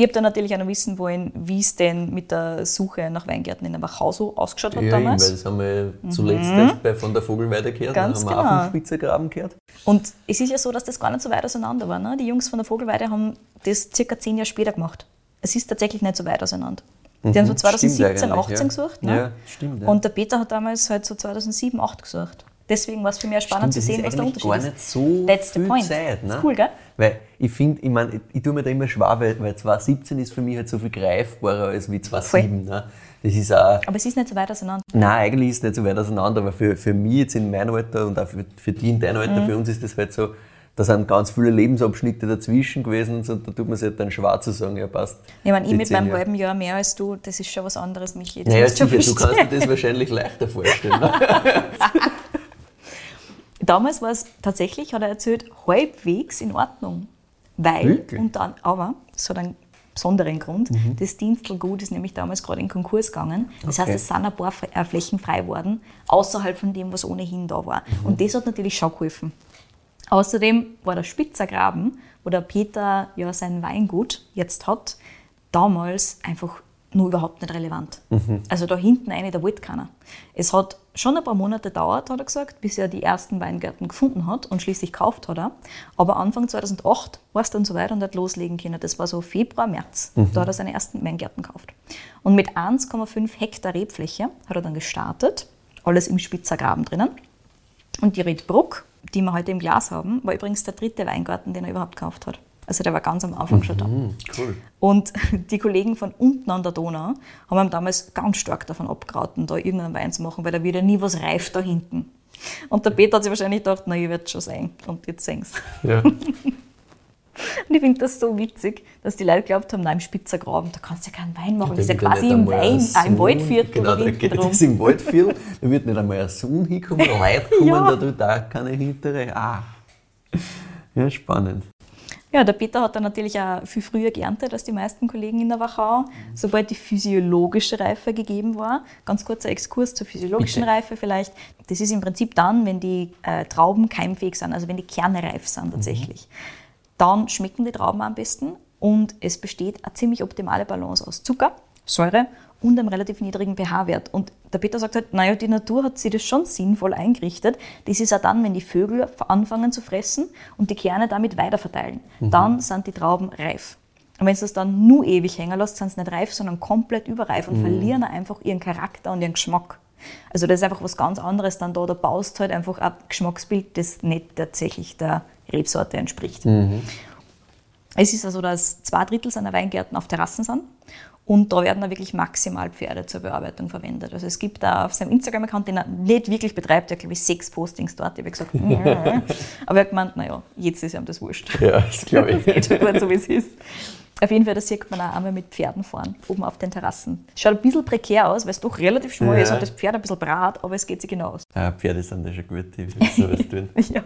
Ich habe dann natürlich auch noch wissen wollen, wie es denn mit der Suche nach Weingärten in der Wachau so ausgeschaut hat Ja, eben, weil damals. das haben wir zuletzt erst bei von der Vogelweide gehört, Mhm. Ganz haben wir genau. auch vom Spitzergraben gehört. Und es ist ja so, dass das gar nicht so weit auseinander war. Ne? Die Jungs von der Vogelweide haben das circa zehn Jahre später gemacht. Es ist tatsächlich nicht so weit auseinander. Die haben so Mhm, 2017, stimmt eigentlich, 18 ja. gesucht. Ne? Ja, stimmt, ja. Und der Peter hat damals halt so 2007, 2008 gesucht. Deswegen war es für mich auch spannend Stimmt, zu das sehen, ist was der Unterschied gar ist. nicht so That's the viel point. Zeit. Ne? Ist cool, gell? Weil ich finde, ich meine, ich, tue mir da immer schwer, weil, weil 2017 ist für mich halt so viel greifbarer als wie 2007. Ne? Das ist auch, Aber es ist nicht so weit auseinander. nein, eigentlich ist es nicht so weit auseinander, aber für, für mich jetzt in meinem Alter und auch für, für die in deinem Alter, Mhm. für uns ist das halt so, da sind ganz viele Lebensabschnitte dazwischen gewesen und so, da tut man sich halt dann schwer zu sagen, ja passt. Ich meine, ich mit meinem halben Jahr mehr als du, das ist schon was anderes, Michi. Das Naja, sicher, du kannst dir das wahrscheinlich leichter vorstellen. <laughs> Damals war es tatsächlich, hat er erzählt, halbwegs in Ordnung. Weil, Wirklich? und dann, aber, es hat einen besonderen Grund, Mhm. das Dienstelgut ist nämlich damals gerade in Konkurs gegangen. Das Okay. heißt, es sind ein paar äh, Flächen frei worden, außerhalb von dem, was ohnehin da war. Mhm. Und das hat natürlich schon geholfen. Außerdem war der Spitzergraben, wo der Peter ja sein Weingut jetzt hat, damals einfach nur überhaupt nicht relevant. Also da hinten eine, da wollte keiner. Es hat schon ein paar Monate gedauert, hat er gesagt, bis er die ersten Weingärten gefunden hat und schließlich gekauft hat er. Aber Anfang 2008 war es dann soweit und hat loslegen können. Das war so Februar, März. Da hat er seine ersten Weingärten gekauft. Und mit 1,5 Hektar Rebfläche hat er dann gestartet, alles im Spitzergraben drinnen. Und die Riedbruck, die wir heute im Glas haben, war übrigens der dritte Weingarten, den er überhaupt gekauft hat. Also der war ganz am Anfang schon da. Hm, cool. Und <laughs> die Kollegen von unten an der Donau haben ihm damals ganz stark davon abgeraten, da irgendeinen Wein zu machen, weil da wieder nie was reift da hinten. Und der Peter hat sich wahrscheinlich gedacht, na, ich werde schon sein. Und jetzt sehen Ja. <laughs> Und ich finde das so witzig, dass die Leute glaubt haben, nein, im Spitzergraben, da kannst du ja keinen Wein machen. Das ist ja quasi im Wein, ein ah, im Waldviertel Genau, da geht drum. es im Waldviertel, da wird nicht einmal ein Sohn hinkommen, Leute kommen <laughs> Ja. da, da, da keine hintere. Ah. Ja, spannend. Ja, der Peter hat dann natürlich auch viel früher geerntet als die meisten Kollegen in der Wachau, sobald die physiologische Reife gegeben war. Ganz kurzer Exkurs zur physiologischen Bitte. Reife vielleicht. Das ist im Prinzip dann, wenn die äh, Trauben keimfähig sind, also wenn die Kerne reif sind tatsächlich. Dann schmecken die Trauben am besten und es besteht eine ziemlich optimale Balance aus Zucker, Säure und einem relativ niedrigen pH-Wert. Und der Peter sagt halt, naja, die Natur hat sich das schon sinnvoll eingerichtet. Das ist auch dann, wenn die Vögel anfangen zu fressen und die Kerne damit weiterverteilen. Dann sind die Trauben reif. Und wenn du das dann nur ewig hängen lässt, sind sie nicht reif, sondern komplett überreif und verlieren einfach ihren Charakter und ihren Geschmack. Also das ist einfach was ganz anderes dann da. Da baust halt einfach ein Geschmacksbild, das nicht tatsächlich der Rebsorte entspricht. Es ist also, dass zwei Drittel seiner Weingärten auf Terrassen sind. Und da werden da wirklich maximal Pferde zur Bearbeitung verwendet. Also es gibt da auf seinem Instagram-Account, den er nicht wirklich betreibt, der hat, glaube ich, sechs Postings dort. Ich habe gesagt, "Mm." <laughs> aber er hat gemeint, naja, jetzt ist ihm das wurscht. Ja, das glaube ich. <laughs> Geht schon gut, so wie es ist. Auf jeden Fall, da sieht man auch einmal mit Pferden fahren, oben auf den Terrassen. Schaut ein bisschen prekär aus, weil es doch relativ schmal Ja. ist und das Pferd ein bisschen brat, aber es geht sich genau aus. Ah, Pferde sind da schon gut, die sowas <laughs> tun. Ja.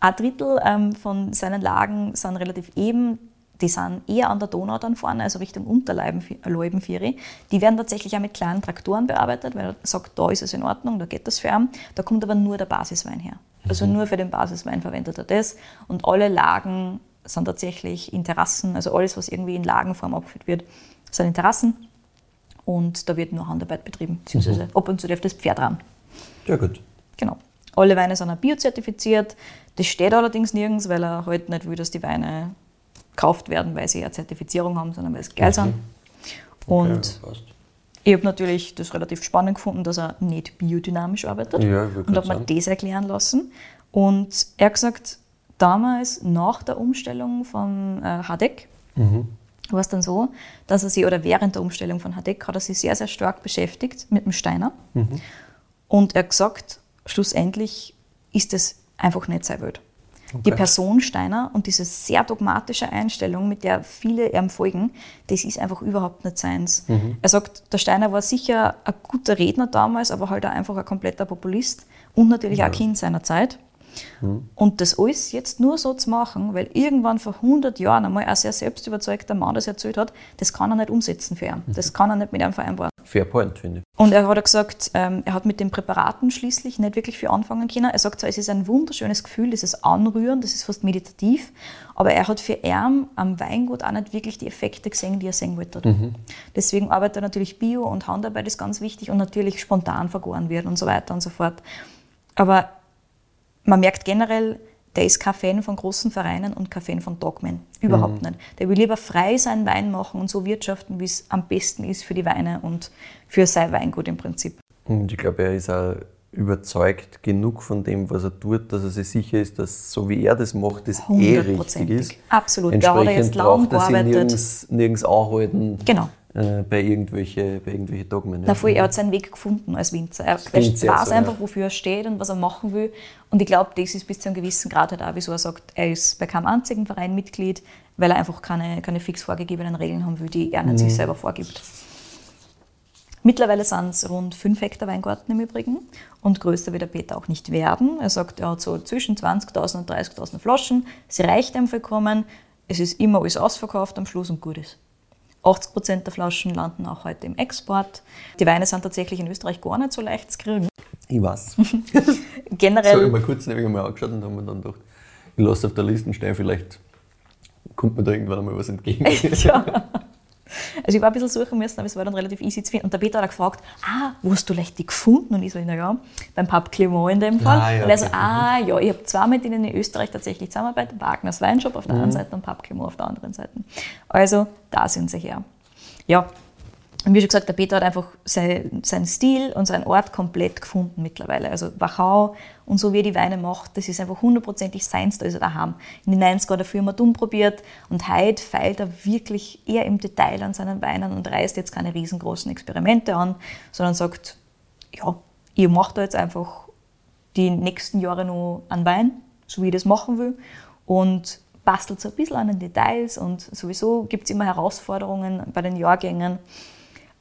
Ein Drittel ähm, von seinen Lagen sind relativ eben. Die sind eher an der Donau dann vorne, also Richtung Unterleubenvieri. Die werden tatsächlich auch mit kleinen Traktoren bearbeitet, weil er sagt, da ist es in Ordnung, da geht das für ihn. Da kommt aber nur der Basiswein her. Also nur für den Basiswein verwendet er das. Und alle Lagen sind tatsächlich in Terrassen, also alles, was irgendwie in Lagenform abgeführt wird, sind in Terrassen. Und da wird nur Handarbeit betrieben, beziehungsweise ab und zu darf das Pferd ran. Ja, gut. Genau. Alle Weine sind auch biozertifiziert. Das steht allerdings nirgends, weil er halt nicht will, dass die Weine gekauft werden, weil sie eine Zertifizierung haben, sondern weil sie geil sind. Und ja, ich habe natürlich das relativ spannend gefunden, dass er nicht biodynamisch arbeitet. Ja, und habe mir das erklären lassen. Und er hat gesagt, damals nach der Umstellung von äh, Hadek war es dann so, dass er sich, oder während der Umstellung von Hadek hat er sich sehr, sehr stark beschäftigt mit dem Steiner. Und er hat gesagt, schlussendlich ist es einfach nicht sein Welt. Die Person Steiner und diese sehr dogmatische Einstellung, mit der viele ihm folgen, das ist einfach überhaupt nicht seins. Er sagt, der Steiner war sicher ein guter Redner damals, aber halt auch einfach ein kompletter Populist und natürlich auch ein Kind seiner Zeit. Und das alles jetzt nur so zu machen, weil irgendwann vor 100 Jahren einmal ein sehr selbstüberzeugter Mann das erzählt hat, das kann er nicht umsetzen für ihn. Das kann er nicht mit ihm vereinbaren. Fair point, finde ich. Und er hat auch gesagt, ähm, er hat mit den Präparaten schließlich nicht wirklich viel anfangen können. Er sagt zwar, es ist ein wunderschönes Gefühl, dieses Anrühren, das ist fast meditativ, aber er hat für ihn am Weingut auch nicht wirklich die Effekte gesehen, die er sehen wollte. Deswegen arbeitet er natürlich Bio und Handarbeit ist ganz wichtig und natürlich spontan vergoren wird und so weiter und so fort. Aber man merkt generell, der ist kein Fan von großen Vereinen und kein Fan von Dogmen. Überhaupt nicht. Der will lieber frei seinen Wein machen und so wirtschaften, wie es am besten ist für die Weine und für sein Weingut im Prinzip. Und ich glaube, er ist auch überzeugt genug von dem, was er tut, dass er sich sicher ist, dass so wie er das macht, das eh richtig ist. Absolut. Da hat er jetzt lang er gearbeitet. nirgends, nirgends anhalten Genau. Äh, bei irgendwelchen bei irgendwelche Dogmen. Na voll, er hat seinen Weg gefunden als Winzer. Er weiß so, einfach, ja. wofür er steht und was er machen will. Und ich glaube, das ist bis zu einem gewissen Grad halt auch, wieso er sagt, er ist bei keinem einzigen Verein Mitglied, weil er einfach keine, keine fix vorgegebenen Regeln haben will, die er nicht Mhm. sich selber vorgibt. Mittlerweile sind es rund 5 Hektar Weingarten im Übrigen und größer wird der Peter auch nicht werden. Er sagt, er hat so zwischen 20.000 und 30.000 Flaschen. Sie reicht ihm vollkommen. Es ist immer alles ausverkauft am Schluss und gut ist. 80 Prozent der Flaschen landen auch heute im Export. Die Weine sind tatsächlich in Österreich gar nicht so leicht zu kriegen. Ich weiß. <laughs> Generell. So, ich habe mir kurz nämlich einmal angeschaut und habe mir dann gedacht, ich lasse auf der Liste stehen, vielleicht kommt mir da irgendwann einmal was entgegen. ja. <laughs> Also ich war ein bisschen suchen müssen, aber es war dann relativ easy zu finden. Und der Peter hat auch gefragt, ah, wo hast du leicht die gefunden? Und ich so, naja, beim Pub Clément in dem Fall. Ah, ja, und er so, okay. ah, ja, ich habe zwei mit denen in Österreich tatsächlich zusammenarbeitet. Wagners Weinshop auf der Mhm. einen Seite und Pub Clément auf der anderen Seite. Also, da sind sie her. Ja, und wie schon gesagt, der Peter hat einfach sein, seinen Stil und seinen Ort komplett gefunden mittlerweile. Also Wachau und so wie er die Weine macht, das ist einfach hundertprozentig seins, da ist er daheim. In den 90er hat er früher mal dumm probiert und heute feilt er wirklich eher im Detail an seinen Weinen und reißt jetzt keine riesengroßen Experimente an, sondern sagt, ja, ich mache da jetzt einfach die nächsten Jahre noch an Wein, so wie ich das machen will und bastelt so ein bisschen an den Details und sowieso gibt es immer Herausforderungen bei den Jahrgängen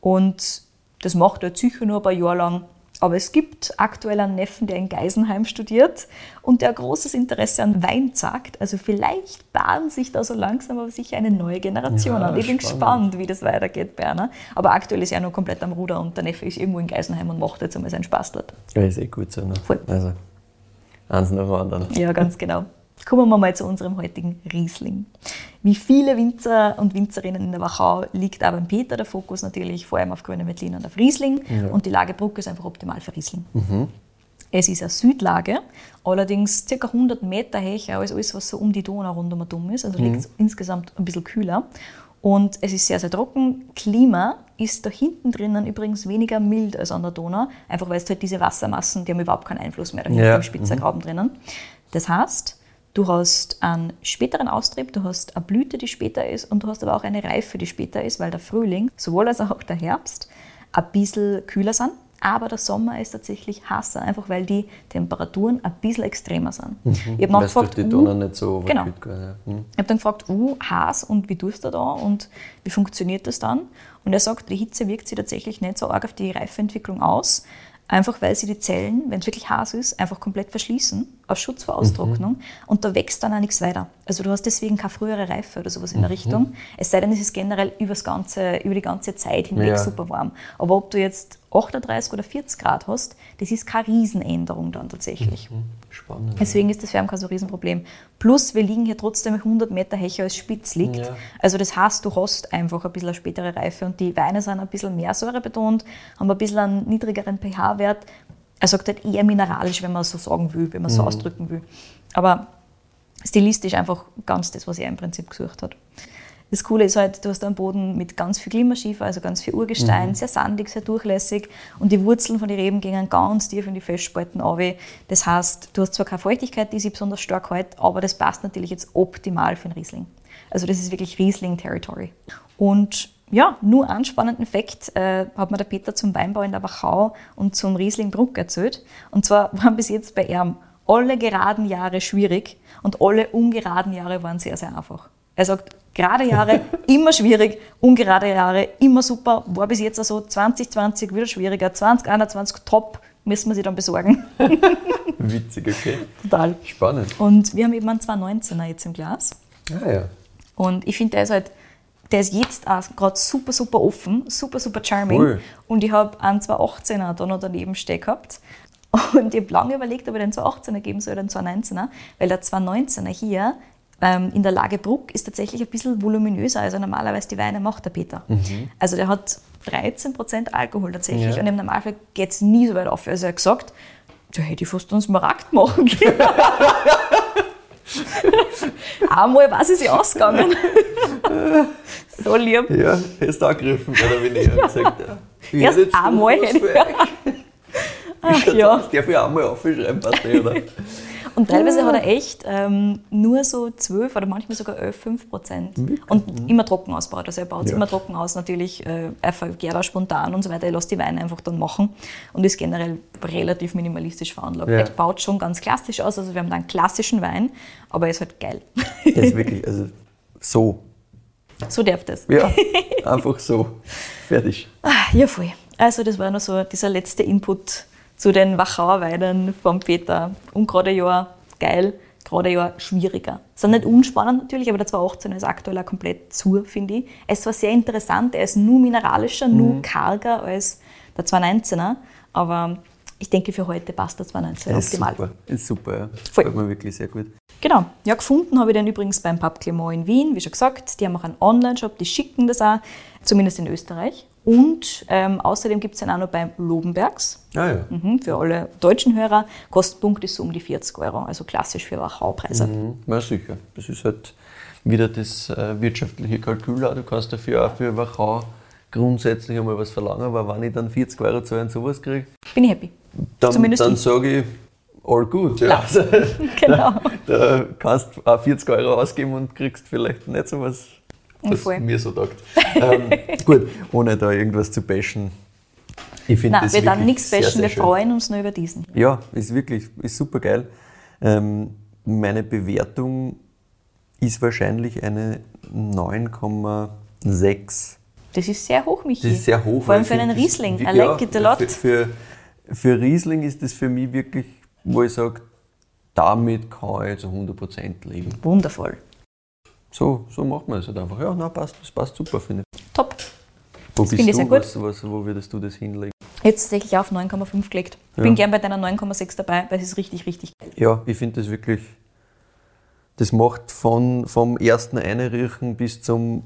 und das macht er sicher nur ein paar Jahre lang. Aber es gibt aktuell einen Neffen, der in Geisenheim studiert und der großes Interesse an Wein zeigt. Also vielleicht bahnt sich da so langsam aber sicher eine neue Generation Ja, an. Ich bin gespannt, wie das weitergeht, Berner. Aber aktuell ist er noch komplett am Ruder und der Neffe ist irgendwo in Geisenheim und macht jetzt einmal seinen Spaß dort. Ja, ist eh gut so. Ne? Voll. Also, eins nach dem anderen. Ja, ganz genau. Kommen wir mal zu unserem heutigen Riesling. Wie viele Winzer und Winzerinnen in der Wachau liegt auch beim Peter der Fokus natürlich vor allem auf grüne Veltlin und auf Riesling. Und die Lage Bruck ist einfach optimal für Riesling. Es ist eine Südlage, allerdings ca. 100 Meter höher als alles, was so um die Donau rundum dumm ist. Also liegt es insgesamt ein bisschen kühler. Und es ist sehr, sehr trocken. Klima ist da hinten drinnen übrigens weniger mild als an der Donau, einfach weil es halt diese Wassermassen, die haben überhaupt keinen Einfluss mehr da hinten Ja. im Spitzergraben drinnen. Das heißt, du hast einen späteren Austrieb, du hast eine Blüte, die später ist und du hast aber auch eine Reife, die später ist, weil der Frühling, sowohl als auch der Herbst, ein bisschen kühler sind. Aber der Sommer ist tatsächlich heißer, einfach weil die Temperaturen ein bisschen extremer sind. Ich habe nachgefragt, die uh, nicht so genau. overkühlt geht, ja. Hm. ich habe dann gefragt, uh, heiß und wie tust du da und wie funktioniert das dann? Und er sagt, die Hitze wirkt sich tatsächlich nicht so arg auf die Reifeentwicklung aus, einfach weil sie die Zellen, wenn es wirklich heiß ist, einfach komplett verschließen, aus Schutz vor Austrocknung und da wächst dann auch nichts weiter. Also du hast deswegen keine frühere Reife oder sowas in der Richtung, es sei denn, es ist generell übers ganze, über die ganze Zeit hinweg Ja. super warm. Aber ob du jetzt 38 oder 40 Grad hast, das ist keine Riesenänderung dann tatsächlich. Spannend. Deswegen ist das für ihn kein so Riesenproblem. Plus, wir liegen hier trotzdem 100 Meter Hecher als Spitz liegt. Ja. Also das heißt, du hast einfach ein bisschen eine spätere Reife und die Weine sind ein bisschen mehr Säure betont, haben ein bisschen einen niedrigeren pH-Wert. Er sagt halt eher mineralisch, wenn man so sagen will, wenn man so ausdrücken will. Aber stilistisch einfach ganz das, was er im Prinzip gesucht hat. Das Coole ist halt, du hast einen Boden mit ganz viel Klimaschiefer, also ganz viel Urgestein, sehr sandig, sehr durchlässig und die Wurzeln von den Reben gingen ganz tief in die Felsspalten runter. Das heißt, du hast zwar keine Feuchtigkeit, die sich besonders stark hält, aber das passt natürlich jetzt optimal für einen Riesling. Also das ist wirklich Riesling-Territory. Und ja, nur einen spannenden Fakt äh, hat mir der Peter zum Weinbau in der Wachau und zum Riesling Bruck erzählt. Und zwar <laughs> waren bis jetzt bei ihm alle geraden Jahre schwierig und alle ungeraden Jahre waren sehr, sehr einfach. Er sagt, gerade Jahre <laughs> immer schwierig, ungerade Jahre immer super, war bis jetzt also 2020 wieder schwieriger, 2021 top, müssen wir sie dann besorgen. <laughs> Witzig, okay. Total. Spannend. Und wir haben eben einen 219er jetzt im Glas. Ah ja. Und ich finde, der ist halt, der ist jetzt auch gerade super, super offen, super, super charming. Cool. Und ich habe einen 218er da noch daneben stehen gehabt. Und ich habe lange überlegt, ob ich den 218er geben soll oder den 219er, weil der 219er hier in der Lage Bruck ist tatsächlich ein bisschen voluminöser, als er normalerweise die Weine macht, der Peter. Also der hat 13% Alkohol tatsächlich Ja. und im Normalfall geht es nie so weit auf. Also er hat gesagt, da hätte ich fast einen Smaragd machen <laughs> können. Einmal war sie sich ausgegangen. <laughs> so lieb. Ja, er ist angegriffen, oder wie ich ja. gesagt ja. <laughs> Erst einmal was hätte ich- schaut's ja. aus? Darf ich auch mal aufschreiben, eh, oder? Und teilweise hat er echt ähm, nur so 12 oder manchmal sogar 11, 5 Prozent. Und immer trocken ausbaut. Also er baut es Ja. immer trocken aus, natürlich. Äh, er vergärt auch spontan und so weiter. Er lässt die Weine einfach dann machen und ist generell relativ minimalistisch veranlagt. Ja. Er baut schon ganz klassisch aus. Also wir haben da einen klassischen Wein, aber er ist halt geil. Der ist wirklich, also so. so darf das. Ja, <laughs> einfach so. Fertig. Ah, Ja, voll. Also das war noch so dieser letzte Input zu den Wachauer Weinen vom Peter. Und gerade Jahr geil, gerade Jahr schwieriger. Ist nicht unspannend natürlich, aber der 2018 ist aktuell auch komplett zu, finde ich. Es war sehr interessant, er ist nur mineralischer, nur karger als der 2019er, aber ich denke für heute passt der 2019 Ist optimal. super. Ist super, ja. Voll. Mir wirklich sehr gut. Genau. Ja, gefunden habe ich den übrigens beim Pub Clement in Wien, wie schon gesagt. Die haben auch einen Online-Shop, die schicken das auch, zumindest in Österreich. Und ähm, außerdem gibt es den auch noch beim Lobenbergs. Ah ja. Mhm, für alle deutschen Hörer. Kostenpunkt ist so um die 40 Euro, also klassisch für Wachau-Preise. Mhm. Ja, sicher. Das ist halt wieder das äh, wirtschaftliche Kalkül. Du kannst dafür auch für Wachau grundsätzlich einmal was verlangen, aber wenn ich dann 40 Euro zahle und sowas kriege, Bin ich happy. dann, Zumindest dann sage ich, all good. Ja. Also, <laughs> <laughs> Genau. da kannst du auch 40 Euro ausgeben und kriegst vielleicht nicht so was, was Voll. mir so taugt. <laughs> ähm, gut, ohne da irgendwas zu bashen. Ich finde Nein, das wir dann nichts sehr, bashen, sehr wir schön. freuen uns nur über diesen. Ja, ist wirklich, ist super geil. Ähm, meine Bewertung ist wahrscheinlich eine 9,6. Das ist sehr hoch, Michi. Das ist sehr hoch. Vor allem für einen das- Riesling. I like it a lot. Für, für, für Riesling ist das für mich wirklich, wo ich sage, damit kann ich zu 100% leben. Wundervoll. So, so macht man es halt einfach. Ja, na, passt, das passt super, finde ich. Top. Wo Das bist du? sehr gut. Was, was, wo würdest du das hinlegen? Jetzt tatsächlich auf 9,5 gelegt. Ich Ja. bin gern bei deiner 9,6 dabei, weil es ist richtig, richtig geil. Ja, ich finde das wirklich, das macht von, vom ersten Einriechen bis zum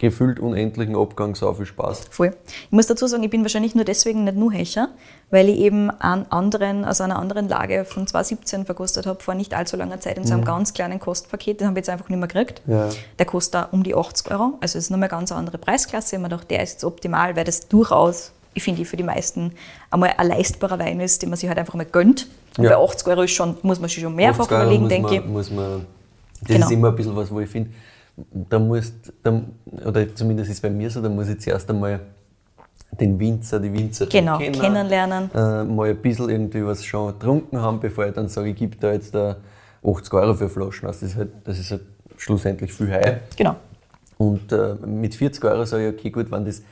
gefühlt unendlichen Abgang so viel Spaß. Voll. Ich muss dazu sagen, ich bin wahrscheinlich nur deswegen nicht nur Hecher, weil ich eben einen anderen, aus einer anderen Lage von 2017 verkostet habe, vor nicht allzu langer Zeit in so einem ganz kleinen Kostpaket. Den habe ich jetzt einfach nicht mehr gekriegt. Ja. Der kostet auch um die 80 Euro. Also es ist nochmal eine ganz andere Preisklasse. Ich habe gedacht, der ist jetzt optimal, weil das durchaus, ich finde, für die meisten einmal ein leistbarer Wein ist, den man sich halt einfach mal gönnt. Und Ja. bei 80 Euro ist schon, muss man sich schon mehrfach 80 Euro überlegen, denke ich. muss man, Das Genau. ist immer ein bisschen was, wo ich finde, da musst, da, oder zumindest ist es bei mir so, da muss ich zuerst einmal den Winzer, die Winzerin Genau, kennen, kennenlernen. Äh, mal ein bisschen irgendwie was schon getrunken haben, bevor ich dann sage, ich gebe da jetzt da 80 Euro für Flaschen aus. Das ist halt, das ist halt schlussendlich viel Heu. Genau. Und äh, mit 40 Euro sage ich, okay, gut, wenn das,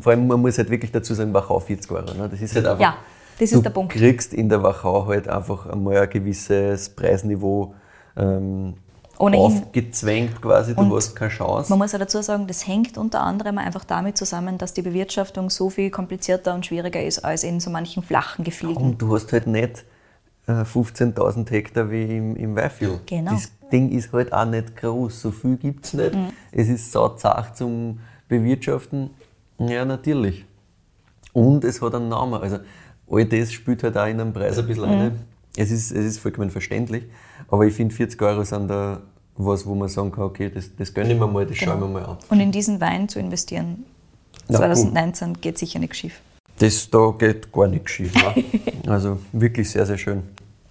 vor allem, man muss halt wirklich dazu sagen, Wachau 40 Euro. Ne? Das ist halt einfach, Ja, das du ist der Punkt. kriegst in der Wachau halt einfach einmal ein gewisses Preisniveau ähm, Ohnehin. aufgezwängt quasi, du Und hast keine Chance. Man muss ja dazu sagen, das hängt unter anderem einfach damit zusammen, dass die Bewirtschaftung so viel komplizierter und schwieriger ist als in so manchen flachen Gefilden. Und du hast halt nicht äh, 15.000 Hektar wie im, im Weinviertel. Genau. Das Ding ist halt auch nicht groß, so viel gibt es nicht. Mhm. Es ist sauzart zum Bewirtschaften. Ja, natürlich. Und es hat einen Namen. Also all das spielt halt auch in einem Preis ein bisschen Mhm. rein. Es ist, es ist vollkommen verständlich. Aber ich finde 40 Euro sind da was, wo man sagen kann, okay, das, das gönne ich mir mal, das schaue ich mir mal an. Und in diesen Wein zu investieren, Ja, 2019 geht sicher nicht schief. Das da geht gar nichts schief. Ne? <laughs> Also wirklich sehr, sehr schön.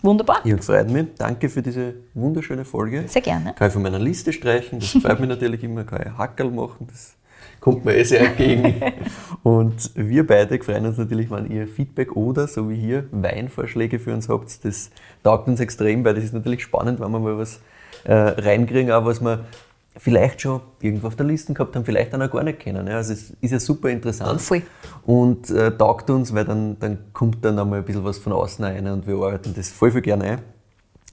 Wunderbar. Ja, freut mich. Danke für diese wunderschöne Folge. Sehr gerne. Kann ich von meiner Liste streichen, das freut mich <laughs> natürlich immer. Kann ich Hackerl machen, das kommt mir eh sehr entgegen. <laughs> Und wir beide freuen uns natürlich, wenn ihr Feedback oder, so wie hier, Weinvorschläge für uns habt. Das taugt uns extrem, weil das ist natürlich spannend, wenn wir mal was äh, reinkriegen, auch was wir vielleicht schon irgendwo auf der Liste gehabt haben, vielleicht auch noch gar nicht kennen. Also es ist ja super interessant Voll. und äh, taugt uns, weil dann, dann kommt dann einmal ein bisschen was von außen rein und wir arbeiten das voll, voll gerne ein.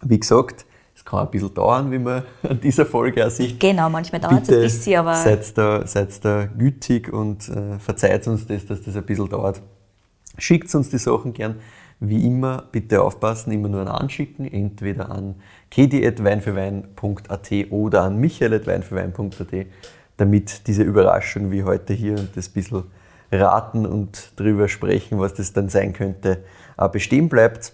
Wie gesagt, es kann ein bisschen dauern, wie man <laughs> an dieser Folge auch sieht. Genau, manchmal dauert es ein bisschen, aber seid da, seid da gütig und äh, verzeiht uns das, dass das ein bisschen dauert. Schickt uns die Sachen gern. Wie immer, bitte aufpassen, immer nur an anschicken, entweder an kedi.weinfürwein.at oder an michael.weinfürwein.at, damit diese Überraschung wie heute hier und das bisschen raten und drüber sprechen, was das dann sein könnte, bestehen bleibt.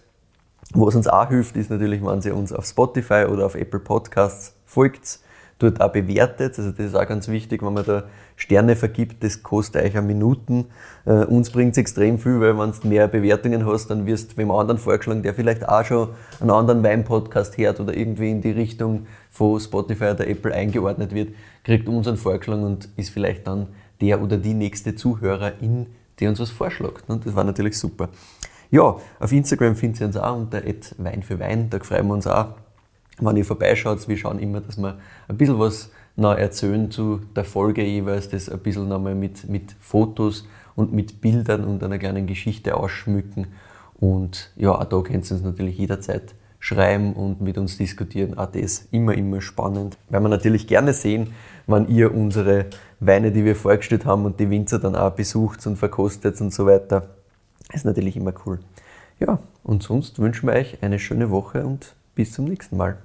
Was uns auch hilft, ist natürlich, wenn ihr uns auf Spotify oder auf Apple Podcasts folgt. dort auch bewertet. Also das ist auch ganz wichtig, wenn man da Sterne vergibt, das kostet euch Minuten. Äh, uns bringt es extrem viel, weil wenn du mehr Bewertungen hast, dann wirst du wem anderen vorgeschlagen, der vielleicht auch schon einen anderen Wein-Podcast hört oder irgendwie in die Richtung von Spotify oder Apple eingeordnet wird, kriegt uns einen Vorgeschlagen und ist vielleicht dann der oder die nächste Zuhörerin, die uns was vorschlägt. Und das war natürlich super. Ja, auf Instagram findet ihr uns auch unter Wein für Wein. Da freuen wir uns auch, wenn ihr vorbeischaut. Wir schauen immer, dass wir ein bisschen was noch erzählen zu der Folge jeweils, das ein bisschen nochmal mit, mit Fotos und mit Bildern und einer kleinen Geschichte ausschmücken. Und ja, auch da könnt ihr uns natürlich jederzeit schreiben und mit uns diskutieren. Auch das immer, immer spannend. Weil wir natürlich gerne sehen, wenn ihr unsere Weine, die wir vorgestellt haben und die Winzer dann auch besucht und verkostet und so weiter. Ist natürlich immer cool. Ja, und sonst wünschen wir euch eine schöne Woche und bis zum nächsten Mal.